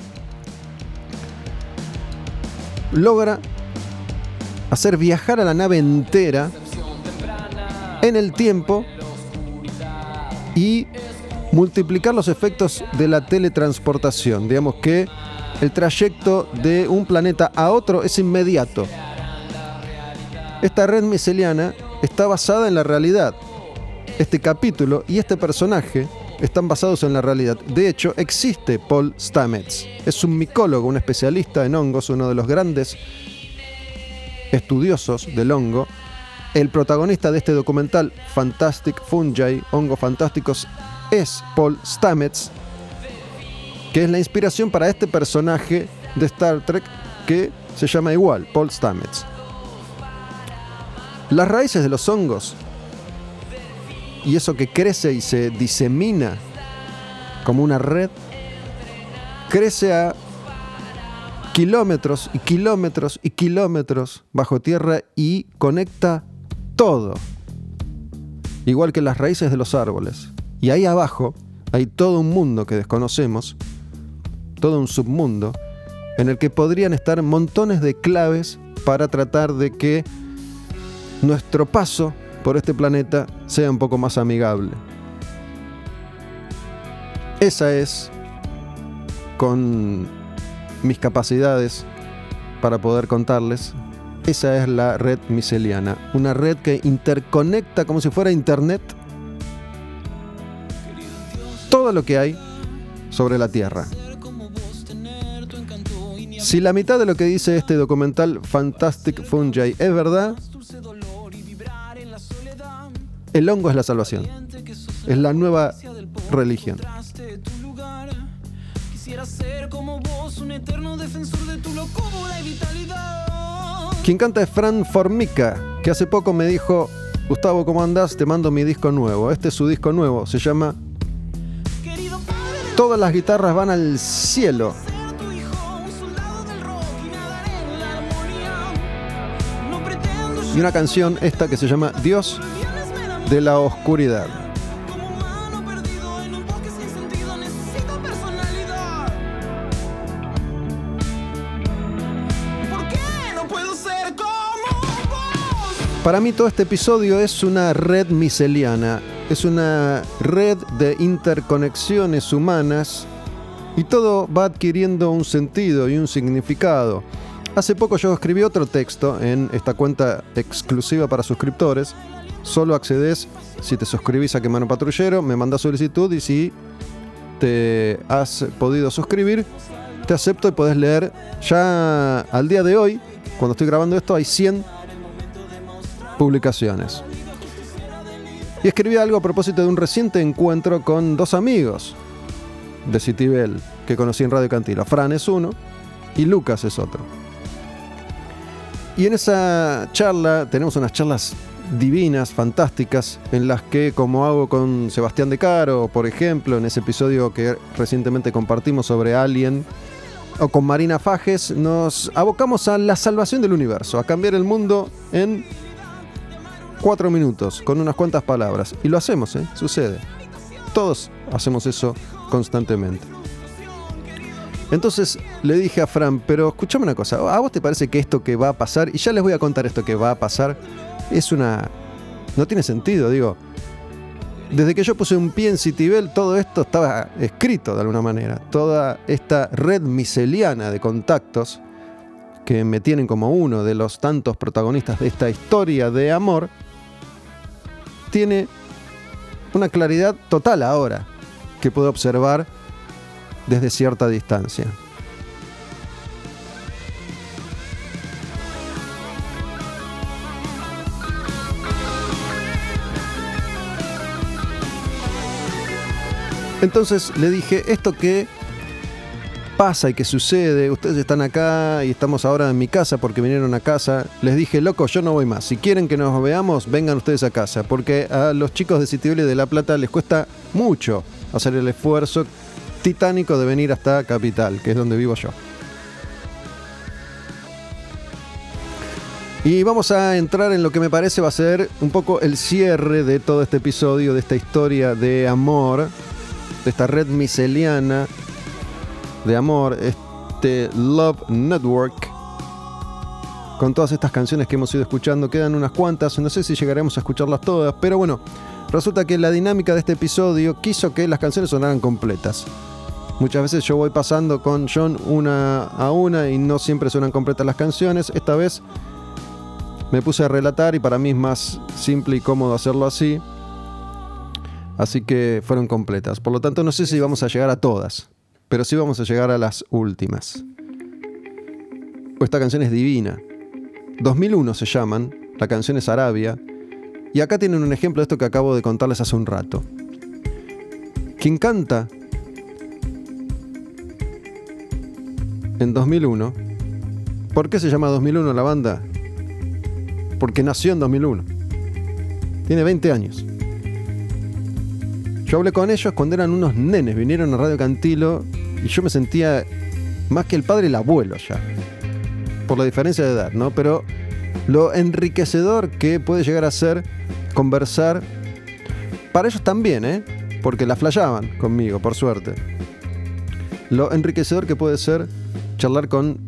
Logra hacer viajar a la nave entera en el tiempo y multiplicar los efectos de la teletransportación. Digamos que el trayecto de un planeta a otro es inmediato. Esta red miceliana está basada en la realidad. Este capítulo y este personaje están basados en la realidad. De hecho, existe Paul Stamets. Es un micólogo, un especialista en hongos, uno de los grandes estudiosos del hongo. El protagonista de este documental, Fantastic Fungi, Hongos Fantásticos, es Paul Stamets, que es la inspiración para este personaje de Star Trek que se llama igual, Paul Stamets. Las raíces de los hongos y eso que crece y se disemina como una red, crece a kilómetros y kilómetros y kilómetros bajo tierra y conecta todo. Igual que las raíces de los árboles. Y ahí abajo hay todo un mundo que desconocemos, todo un submundo, en el que podrían estar montones de claves para tratar de que nuestro paso por este planeta sea un poco más amigable. Esa es, con mis capacidades para poder contarles, esa es la red miseliana, una red que interconecta como si fuera Internet todo lo que hay sobre la Tierra. Si la mitad de lo que dice este documental Fantastic Fungi es verdad, el hongo es la salvación. Es la nueva religión. Quien canta es Fran Formica, que hace poco me dijo, Gustavo, ¿cómo andás? Te mando mi disco nuevo. Este es su disco nuevo, se llama Todas las guitarras van al cielo. Y una canción esta que se llama Dios de la Oscuridad. Para mí todo este episodio es una red miseliana, es una red de interconexiones humanas y todo va adquiriendo un sentido y un significado. Hace poco yo escribí otro texto en esta cuenta exclusiva para suscriptores. Solo accedes si te suscribís a Quemano Patrullero, me mandas solicitud y si te has podido suscribir, te acepto y podés leer. Ya al día de hoy, cuando estoy grabando esto, hay 100 publicaciones. Y escribí algo a propósito de un reciente encuentro con dos amigos de Citibel que conocí en Radio Cantilo. Fran es uno y Lucas es otro. Y en esa charla tenemos unas charlas divinas, fantásticas, en las que, como hago con Sebastián De Caro, por ejemplo, en ese episodio que recientemente compartimos sobre Alien, o con Marina Fajes, nos abocamos a la salvación del universo, a cambiar el mundo en cuatro minutos, con unas cuantas palabras. Y lo hacemos, ¿eh? Sucede. Todos hacemos eso constantemente. Entonces le dije a Fran, pero escúchame una cosa, ¿a vos te parece que esto que va a pasar, y ya les voy a contar esto que va a pasar, es una... No tiene sentido, digo. Desde que yo puse un pie en Citibel, todo esto estaba escrito de alguna manera. Toda esta red miseliana de contactos que me tienen como uno de los tantos protagonistas de esta historia de amor, tiene una claridad total ahora que puedo observar desde cierta distancia. Entonces le dije, esto que pasa y que sucede, ustedes están acá y estamos ahora en mi casa porque vinieron a casa, les dije, loco, yo no voy más. Si quieren que nos veamos, vengan ustedes a casa, porque a los chicos de Citibel y de La Plata les cuesta mucho hacer el esfuerzo titánico de venir hasta Capital, que es donde vivo yo. Y vamos a entrar en lo que me parece va a ser un poco el cierre de todo este episodio, de esta historia de amor, esta red miseliana de amor, este Love Network, con todas estas canciones que hemos ido escuchando. Quedan unas cuantas, no sé si llegaremos a escucharlas todas, pero bueno, resulta que la dinámica de este episodio quiso que las canciones sonaran completas. Muchas veces yo voy pasando con John una a una y no siempre suenan completas las canciones. Esta vez me puse a relatar y para mí es más simple y cómodo hacerlo así. Así que fueron completas. Por lo tanto, no sé si vamos a llegar a todas pero sí vamos a llegar a las últimas. Esta canción es divina. 2001 se llaman, la canción es Arabia, y acá tienen un ejemplo de esto que acabo de contarles hace un rato. Quien canta en 2001, ¿por qué se llama 2001 la banda? Porque nació en 2001. Tiene 20 años. Yo hablé con ellos cuando eran unos nenes, vinieron a Radio Cantilo y yo me sentía más que el padre, el abuelo ya. Por la diferencia de edad, ¿no? Pero lo enriquecedor que puede llegar a ser conversar. Para ellos también, ¿eh? Porque la flayaban conmigo, por suerte. Lo enriquecedor que puede ser charlar con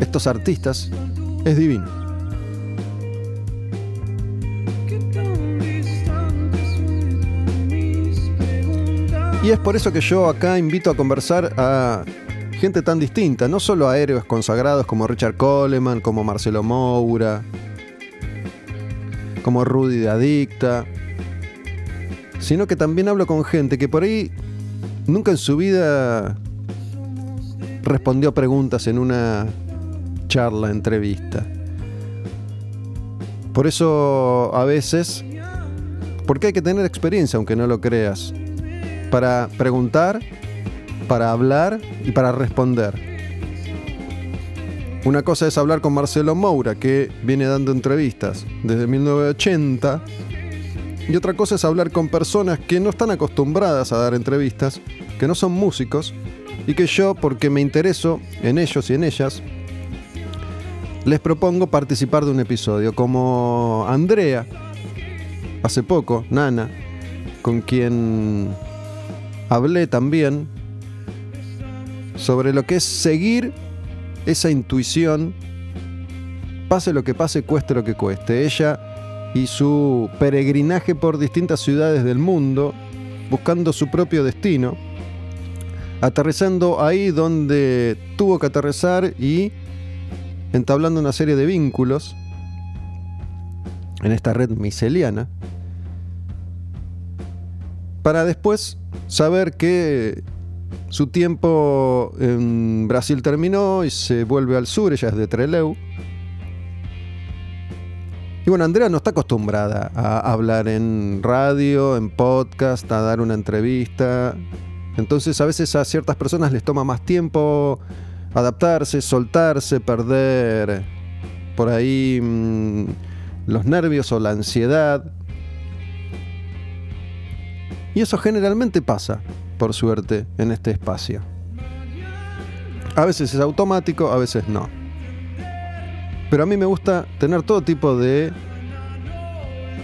estos artistas es divino. Y es por eso que yo acá invito a conversar a gente tan distinta, no solo a héroes consagrados como Richard Coleman, como Marcelo Moura, como Rudy de Adicta, sino que también hablo con gente que por ahí nunca en su vida respondió preguntas en una charla, entrevista. Por eso a veces, porque hay que tener experiencia, aunque no lo creas, para preguntar, para hablar y para responder. Una cosa es hablar con Marcelo Moura, que viene dando entrevistas desde 1980, y otra cosa es hablar con personas que no están acostumbradas a dar entrevistas, que no son músicos, y que yo, porque me intereso en ellos y en ellas, les propongo participar de un episodio, como Andrea, hace poco, Nana, con quien hablé también sobre lo que es seguir esa intuición, pase lo que pase, cueste lo que cueste. Ella y su peregrinaje por distintas ciudades del mundo, buscando su propio destino, aterrizando ahí donde tuvo que aterrizar y entablando una serie de vínculos en esta red miseliana, para después saber que su tiempo en Brasil terminó y se vuelve al sur, ella es de Trelew. Y bueno, Andrea no está acostumbrada a hablar en radio, en podcast, a dar una entrevista. Entonces a veces a ciertas personas les toma más tiempo adaptarse, soltarse, perder por ahí mmm, los nervios o la ansiedad. Y eso generalmente pasa, por suerte, en este espacio. A veces es automático, a veces no. Pero a mí me gusta tener todo tipo de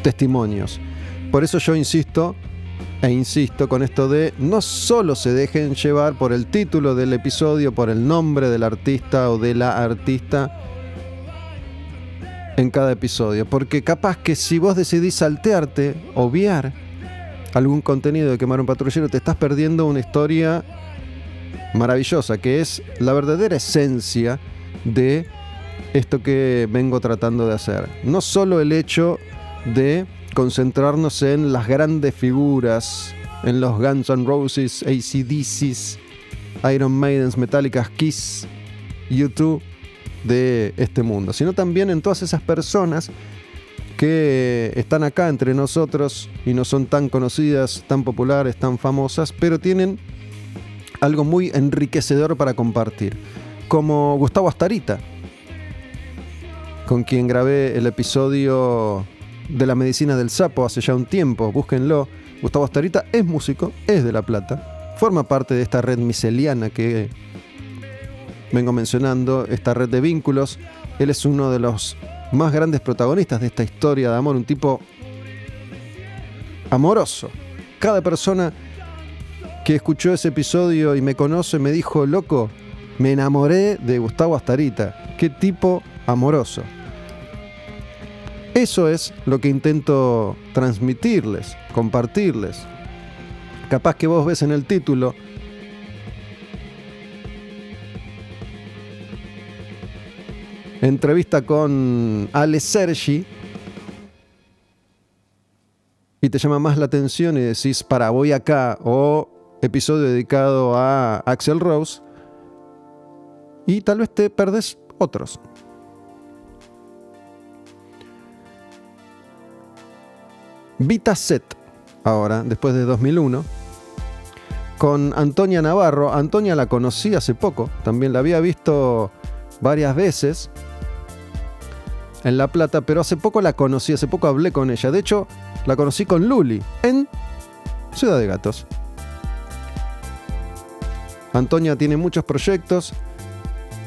testimonios. Por eso yo insisto e insisto con esto de no solo se dejen llevar por el título del episodio, por el nombre del artista o de la artista en cada episodio, porque capaz que si vos decidís saltearte, obviar algún contenido de quemar un patrullero, te estás perdiendo una historia maravillosa, que es la verdadera esencia de esto que vengo tratando de hacer. No solo el hecho de concentrarnos en las grandes figuras, en los Guns N' Roses, ACDCs, Iron Maidens, Metallica, Kiss, U2 de este mundo, sino también en todas esas personas que están acá entre nosotros y no son tan conocidas, tan populares, tan famosas, pero tienen algo muy enriquecedor para compartir, como Gustavo Astarita, con quien grabé el episodio de la medicina del sapo hace ya un tiempo, búsquenlo. Gustavo Astarita es músico, es de La Plata, forma parte de esta red miseliana que vengo mencionando, esta red de vínculos. Él es uno de los más grandes protagonistas de esta historia de amor, un tipo amoroso. Cada persona que escuchó ese episodio y me conoce me dijo, loco, me enamoré de Gustavo Astarita. Qué tipo amoroso. Eso es lo que intento transmitirles, compartirles. Capaz que vos ves en el título entrevista con Ale Sergi y te llama más la atención y decís, para, voy acá, o episodio dedicado a Axel Rose, y tal vez te perdes otros. Vita Set, ahora, después de 2001, con Antonia Navarro. Antonia la conocí hace poco, también la había visto varias veces en La Plata, pero hace poco la conocí, hace poco hablé con ella. De hecho, la conocí con Luli en Ciudad de Gatos. Antonia tiene muchos proyectos.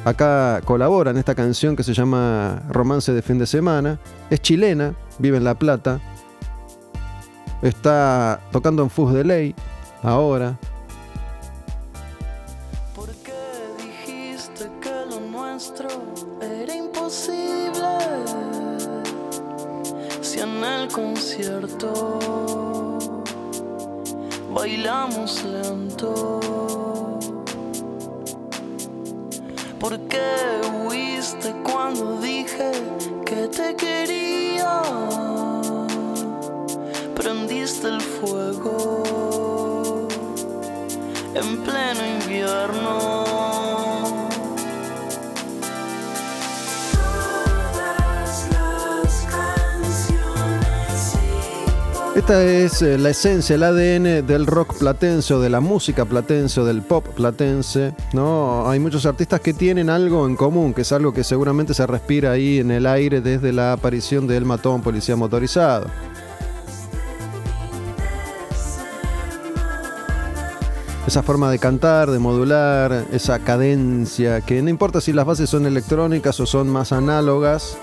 Acá colabora en esta canción que se llama Romance de fin de semana. Es chilena, vive en La Plata. Está tocando en Fus de Ley ahora. Bailamos lento. ¿Por qué huiste cuando dije que te quería? Prendiste el fuego en pleno invierno. Esta es eh, la esencia, el ADN del rock platense de la música platense del pop platense. ¿no? Hay muchos artistas que tienen algo en común, que es algo que seguramente se respira ahí en el aire desde la aparición de El Matón Policía Motorizado. Esa forma de cantar, de modular, esa cadencia, que no importa si las bases son electrónicas o son más análogas,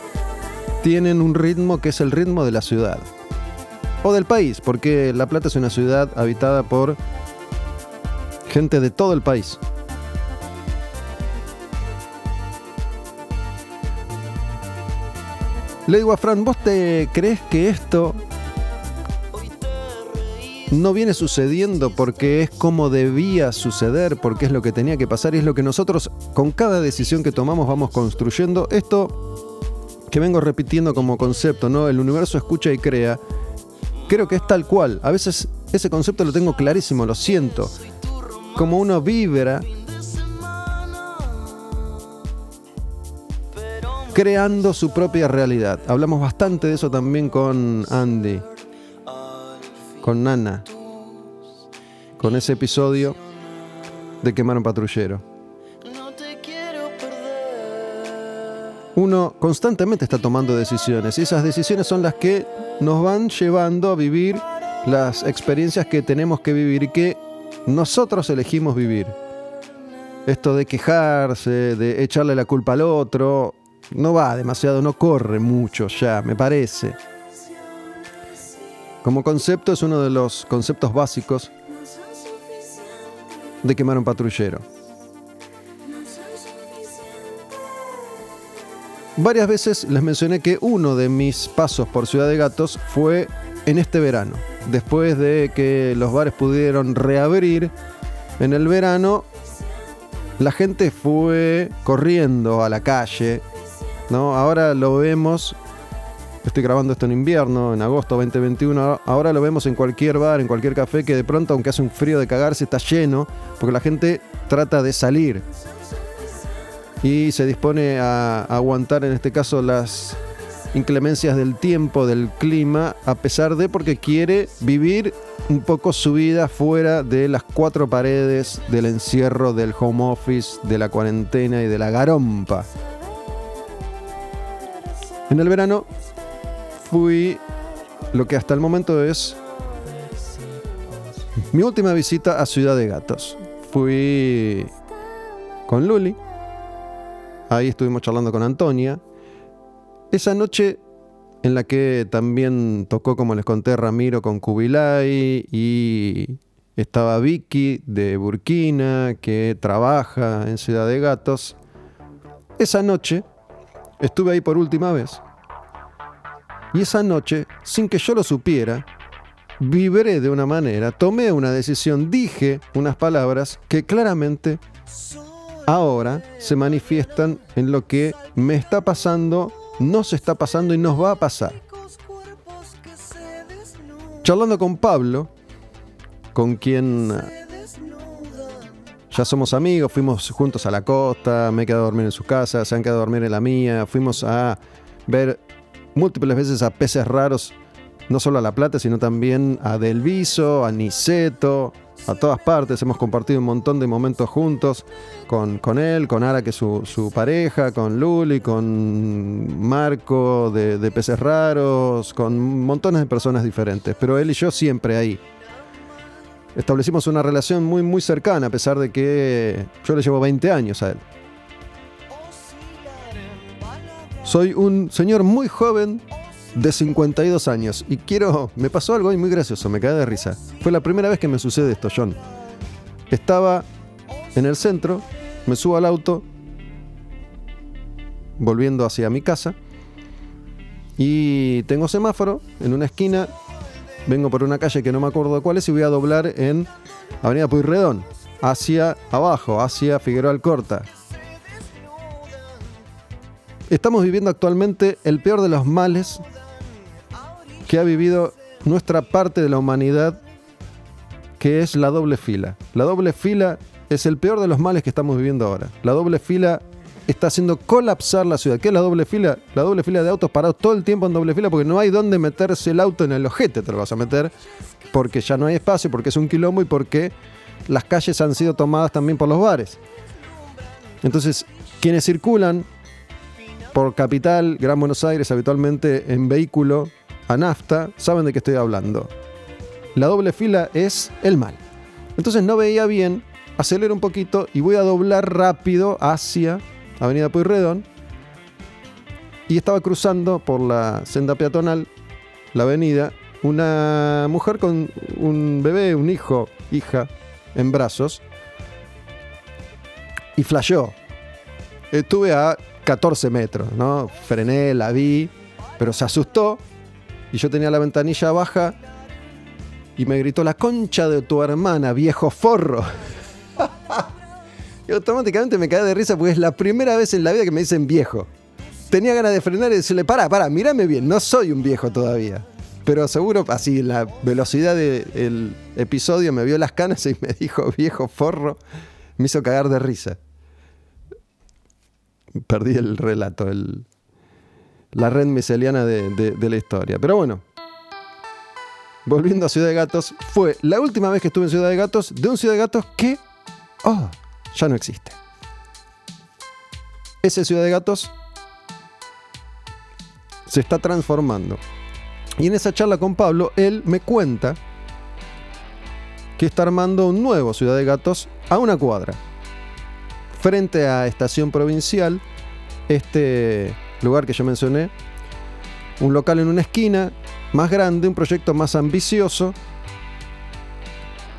tienen un ritmo que es el ritmo de la ciudad o del país, porque La Plata es una ciudad habitada por gente de todo el país. Le digo a Fran, ¿vos te crees que esto no viene sucediendo porque es como debía suceder, porque es lo que tenía que pasar y es lo que nosotros con cada decisión que tomamos vamos construyendo? Esto que vengo repitiendo como concepto, ¿no? El universo escucha y crea creo que es tal cual. A veces ese concepto lo tengo clarísimo, lo siento. Como uno vibra creando su propia realidad. Hablamos bastante de eso también con Andy, con Nana, con ese episodio de Quemar un Patrullero. Uno constantemente está tomando decisiones y esas decisiones son las que nos van llevando a vivir las experiencias que tenemos que vivir y que nosotros elegimos vivir. Esto de quejarse, de echarle la culpa al otro, no va demasiado, no corre mucho ya, me parece. Como concepto es uno de los conceptos básicos de quemar un patrullero. Varias veces les mencioné que uno de mis pasos por Ciudad de Gatos fue en este verano. Después de que los bares pudieron reabrir en el verano, la gente fue corriendo a la calle. ¿no? Ahora lo vemos, estoy grabando esto en invierno, en agosto 2021, ahora lo vemos en cualquier bar, en cualquier café, que de pronto, aunque hace un frío de cagarse, está lleno, porque la gente trata de salir y se dispone a aguantar en este caso las inclemencias del tiempo, del clima, a pesar de porque quiere vivir un poco su vida fuera de las cuatro paredes del encierro, del home office, de la cuarentena y de la garompa. En el verano fui lo que hasta el momento es mi última visita a Ciudad de Gatos. Fui con Luli, Ahí estuvimos charlando con Antonia. Esa noche en la que también tocó, como les conté, Ramiro con Kubilai y estaba Vicky de Burkina, que trabaja en Ciudad de Gatos. Esa noche estuve ahí por última vez. Y esa noche, sin que yo lo supiera, vibré de una manera, tomé una decisión, dije unas palabras que claramente ahora se manifiestan en lo que me está pasando, nos está pasando y nos va a pasar. Charlando con Pablo, con quien ya somos amigos, fuimos juntos a la costa, me he quedado a dormir en su casa, se han quedado a dormir en la mía, fuimos a ver múltiples veces a peces raros, no solo a La Plata, sino también a Del Viso, a Niceto, a todas partes, hemos compartido un montón de momentos juntos con, con él, con Ara, que es su, pareja, con Luli, con Marco de, de, Peces Raros, con montones de personas diferentes, pero él y yo siempre ahí. establecimos una relación muy, muy cercana, a pesar de que yo le llevo 20 años a él. Soy un señor muy joven de 52 años y quiero... Me pasó algo muy gracioso, me caí de risa. Fue la primera vez que me sucede esto, John. Estaba en el centro, me subo al auto, volviendo hacia mi casa, y tengo semáforo en una esquina, vengo por una calle que no me acuerdo cuál es y voy a doblar en Avenida Puyredón, hacia abajo, hacia Figueroa Alcorta. Estamos viviendo actualmente el peor de los males que ha vivido nuestra parte de la humanidad, que es la doble fila. La doble fila es el peor de los males que estamos viviendo ahora. La doble fila está haciendo colapsar la ciudad. ¿Qué es la doble fila? La doble fila de autos parados todo el tiempo en doble fila porque no hay dónde meterse el auto en el ojete, te lo vas a meter, porque ya no hay espacio, porque es un quilombo y porque las calles han sido tomadas también por los bares. Entonces, quienes circulan por Capital, Gran Buenos Aires, habitualmente en vehículo a nafta, saben de qué estoy hablando. La doble fila es el mal. Entonces no veía bien, acelero un poquito y voy a doblar rápido hacia Avenida Pueyrredón. Y estaba cruzando por la senda peatonal, la avenida, una mujer con un bebé, un hijo, hija, en brazos. Y flasheó. Estuve a 14 metros, ¿no? Frené, la vi, pero se asustó. Y yo tenía la ventanilla baja y me gritó la concha de tu hermana, viejo forro. y automáticamente me caí de risa porque es la primera vez en la vida que me dicen viejo. Tenía ganas de frenar y decirle, para, para, mírame bien, no soy un viejo todavía. Pero seguro, así, la velocidad del episodio me vio las canas y me dijo viejo forro. Me hizo cagar de risa. Perdí el relato, el, la red miseliana de, de, de la historia. Pero bueno, volviendo a Ciudad de Gatos, fue la última vez que estuve en Ciudad de Gatos, de un Ciudad de Gatos que, oh, ya no existe. Ese Ciudad de Gatos se está transformando. Y en esa charla con Pablo, él me cuenta que está armando un nuevo Ciudad de Gatos a una cuadra. Frente a Estación Provincial, este lugar que yo mencioné, un local en una esquina, más grande, un proyecto más ambicioso.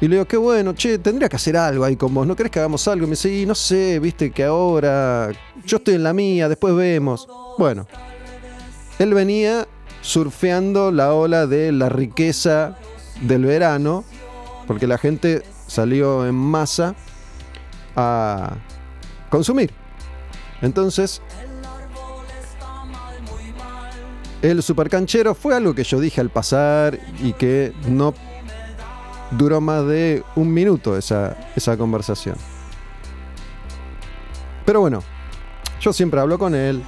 Y le digo, qué bueno, che, tendría que hacer algo ahí con vos, ¿no crees que hagamos algo? Y me dice, y no sé, viste que ahora yo estoy en la mía, después vemos. Bueno, él venía surfeando la ola de la riqueza del verano, porque la gente salió en masa a consumir. Entonces, el supercanchero fue algo que yo dije al pasar y que no duró más de un minuto esa, esa conversación. Pero bueno, yo siempre hablo con él.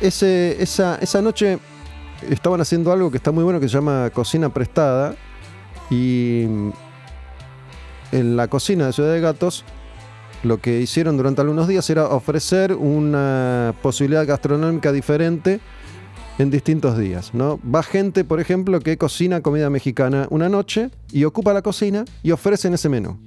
Esa, esa noche estaban haciendo algo que está muy bueno que se llama cocina prestada. Y en la cocina de Ciudad de Gatos lo que hicieron durante algunos días era ofrecer una posibilidad gastronómica diferente en distintos días. ¿no? Va gente, por ejemplo, que cocina comida mexicana una noche y ocupa la cocina y ofrecen ese menú.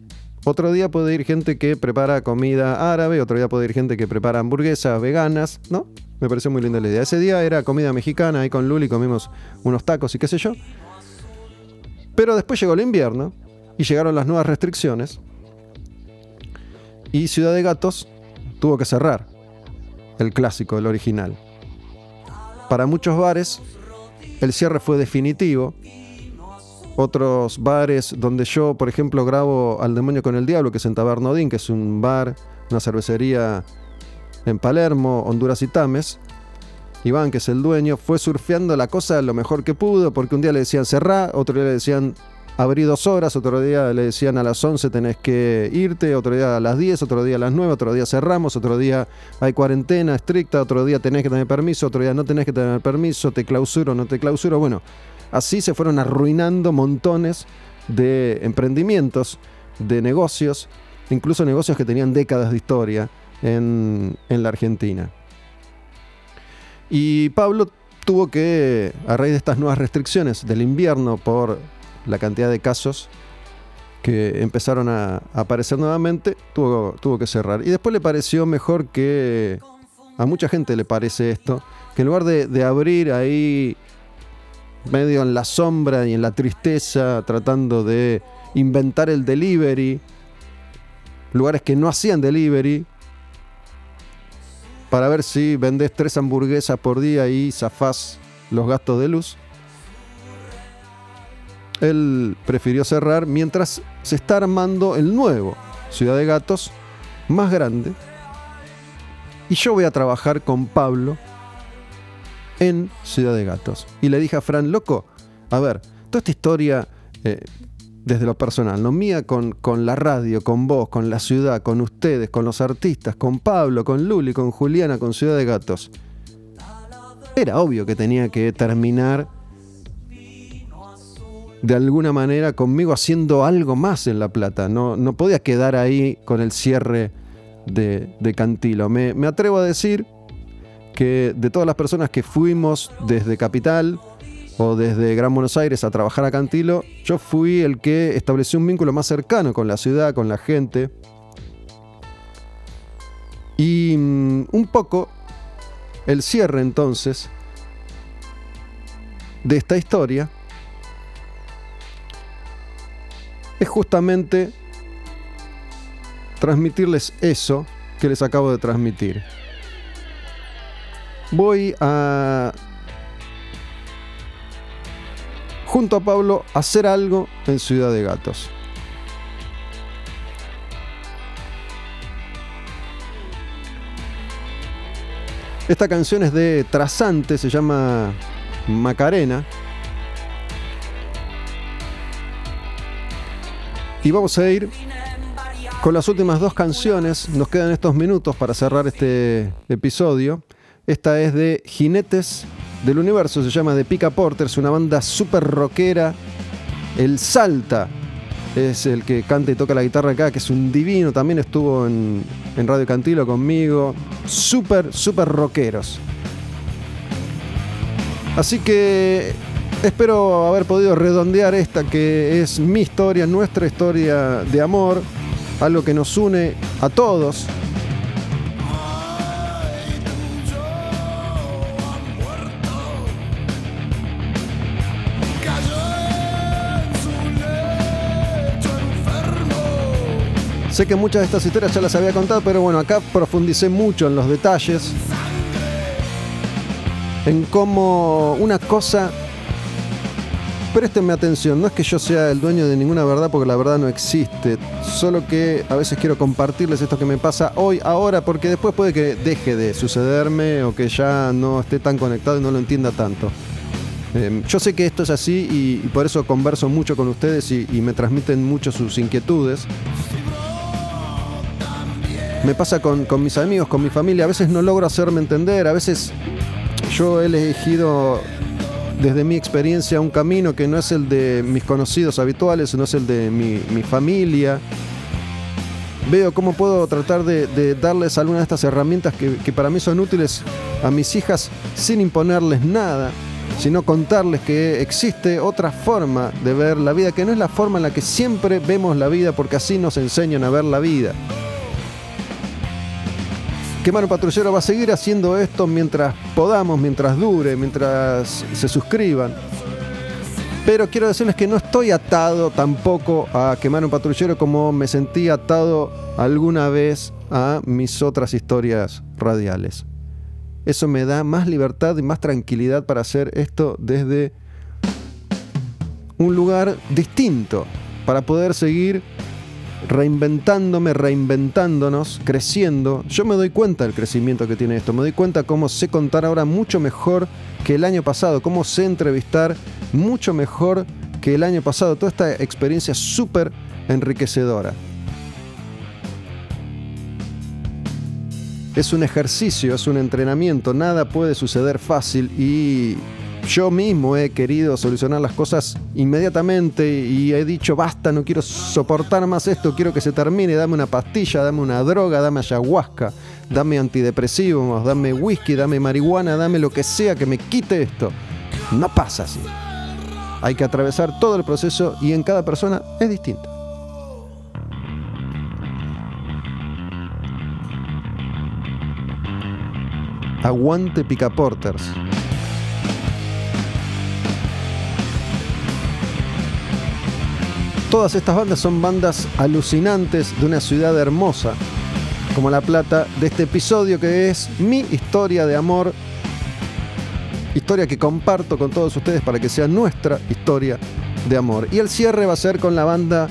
Otro día puede ir gente que prepara comida árabe, otro día puede ir gente que prepara hamburguesas veganas, ¿no? Me pareció muy linda la idea. Ese día era comida mexicana, ahí con Luli comimos unos tacos y qué sé yo. Pero después llegó el invierno y llegaron las nuevas restricciones y Ciudad de Gatos tuvo que cerrar el clásico, el original. Para muchos bares, el cierre fue definitivo. Otros bares donde yo, por ejemplo, grabo Al Demonio con el Diablo, que es en Tabernodín, que es un bar, una cervecería en Palermo, Honduras y Tames. Iván, que es el dueño, fue surfeando la cosa lo mejor que pudo, porque un día le decían cerrar, otro día le decían abrí dos horas, otro día le decían a las 11 tenés que irte, otro día a las 10, otro día a las 9, otro día cerramos, otro día hay cuarentena estricta, otro día tenés que tener permiso, otro día no tenés que tener permiso, te clausuro, no te clausuro. Bueno, así se fueron arruinando montones de emprendimientos, de negocios, incluso negocios que tenían décadas de historia en, en la Argentina. Y Pablo tuvo que, a raíz de estas nuevas restricciones del invierno por la cantidad de casos que empezaron a, aparecer nuevamente, tuvo, tuvo que cerrar. Y después le pareció mejor que, a mucha gente le parece esto, que en lugar de, de abrir ahí medio en la sombra y en la tristeza, tratando de inventar el delivery, lugares que no hacían delivery, para ver si vendés tres hamburguesas por día y zafás los gastos de luz. Él prefirió cerrar mientras se está armando el nuevo Ciudad de Gatos, más grande. Y yo voy a trabajar con Pablo en Ciudad de Gatos. Y le dije a Fran, loco, a ver, toda esta historia eh, desde lo personal, no mía con, con la radio, con vos, con la ciudad, con ustedes, con los artistas, con Pablo, con Luli, con Juliana, con Ciudad de Gatos. Era obvio que tenía que terminar de alguna manera conmigo haciendo algo más en La Plata. No, no podía quedar ahí con el cierre de, de Cantilo. Me, me atrevo a decir que de todas las personas que fuimos desde Capital o desde Gran Buenos Aires a trabajar a Cantilo, yo fui el que estableció un vínculo más cercano con la ciudad, con la gente. Y mm, un poco el cierre entonces de esta historia es justamente transmitirles eso que les acabo de transmitir. Voy a, junto a Pablo, hacer algo en Ciudad de Gatos. Esta canción es de Trasante, se llama Macarena. Y vamos a ir con las últimas dos canciones. Nos quedan estos minutos para cerrar este episodio. Esta es de Jinetes del Universo, se llama The Pica Porters, una banda súper rockera. El Salta es el que canta y toca la guitarra acá, que es un divino. También estuvo en, en Radio Cantilo conmigo. Súper, súper rockeros. Así que espero haber podido redondear esta que es mi historia, nuestra historia de amor, algo que nos une a todos. Sé que muchas de estas historias ya las había contado, pero bueno, acá profundicé mucho en los detalles. En cómo una cosa Préstenme atención, no es que yo sea el dueño de ninguna verdad porque la verdad no existe, solo que a veces quiero compartirles esto que me pasa hoy, ahora, porque después puede que deje de sucederme o que ya no esté tan conectado y no lo entienda tanto. Eh, yo sé que esto es así y, por eso converso mucho con ustedes y, me transmiten mucho sus inquietudes. Me pasa con mis amigos, con mi familia, a veces no logro hacerme entender, a veces yo he elegido desde mi experiencia un camino que no es el de mis conocidos habituales, no es el de mi, mi familia. Veo cómo puedo tratar de, darles algunas de estas herramientas que, que para mí son útiles a mis hijas sin imponerles nada, sino contarles que existe otra forma de ver la vida, que no es la forma en la que siempre vemos la vida, porque así nos enseñan a ver la vida. Que Mano Patrullero va a seguir haciendo esto mientras podamos, mientras dure, mientras se suscriban. Pero quiero decirles que no estoy atado tampoco a quemar un patrullero como me sentí atado alguna vez a mis otras historias radiales. Eso me da más libertad y más tranquilidad para hacer esto desde un lugar distinto, para poder seguir reinventándome, reinventándonos, creciendo. Yo me doy cuenta del crecimiento que tiene esto, me doy cuenta cómo sé contar ahora mucho mejor que el año pasado, cómo sé entrevistar mucho mejor que el año pasado. Toda esta experiencia súper enriquecedora. Es un ejercicio, es un entrenamiento, nada puede suceder fácil y yo mismo he querido solucionar las cosas inmediatamente y he dicho, basta, no quiero soportar más esto, quiero que se termine, dame una pastilla, dame una droga, dame ayahuasca, dame antidepresivos, dame whisky, dame marihuana, dame lo que sea que me quite esto. No pasa así. Hay que atravesar todo el proceso y en cada persona es distinto. Aguante Picaporters. Todas estas bandas son bandas alucinantes de una ciudad hermosa, como La Plata, de este episodio que es mi historia de amor, historia que comparto con todos ustedes para que sea nuestra historia de amor. Y el cierre va a ser con la banda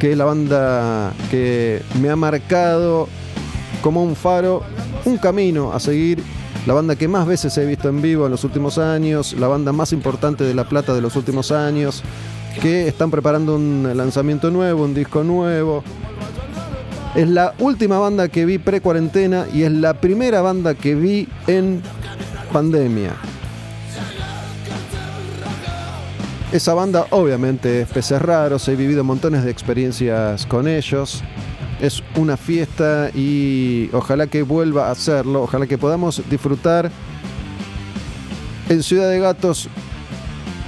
que es la banda que me ha marcado como un faro, un camino a seguir. La banda que más veces he visto en vivo en los últimos años, la banda más importante de La Plata de los últimos años, que están preparando un lanzamiento nuevo, un disco nuevo. Es la última banda que vi pre-cuarentena y es la primera banda que vi en pandemia. Esa banda obviamente es Peces Raros, he vivido montones de experiencias con ellos. Es una fiesta y ojalá que vuelva a hacerlo, ojalá que podamos disfrutar en Ciudad de Gatos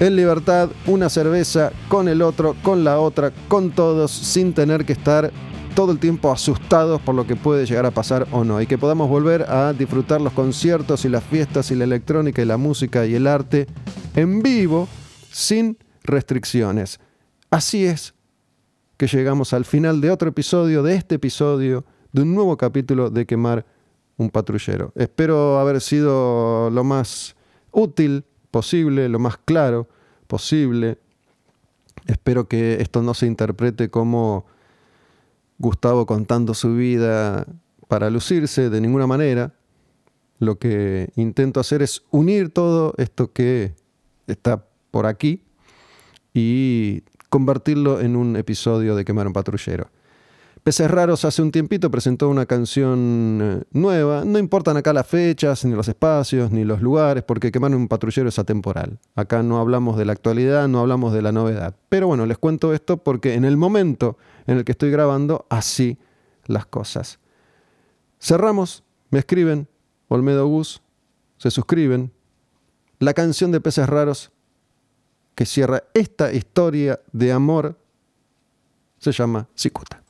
en libertad una cerveza con el otro, con la otra, con todos, sin tener que estar todo el tiempo asustados por lo que puede llegar a pasar o no. Y que podamos volver a disfrutar los conciertos y las fiestas y la electrónica y la música y el arte en vivo sin restricciones. Así es que llegamos al final de otro episodio, de este episodio, de un nuevo capítulo de Quemar un patrullero. Espero haber sido lo más útil posible, lo más claro posible. Espero que esto no se interprete como Gustavo contando su vida para lucirse de ninguna manera. Lo que intento hacer es unir todo esto que está por aquí y convertirlo en un episodio de Quemar un Patrullero. Peces Raros hace un tiempito presentó una canción eh, nueva. No importan acá las fechas, ni los espacios, ni los lugares, porque Quemar un patrullero es atemporal. Acá no hablamos de la actualidad, no hablamos de la novedad. Pero bueno, les cuento esto porque en el momento en el que estoy grabando, así las cosas. Cerramos, me escriben, Olmedo Gus, se suscriben. La canción de Peces Raros que cierra esta historia de amor se llama Cicuta.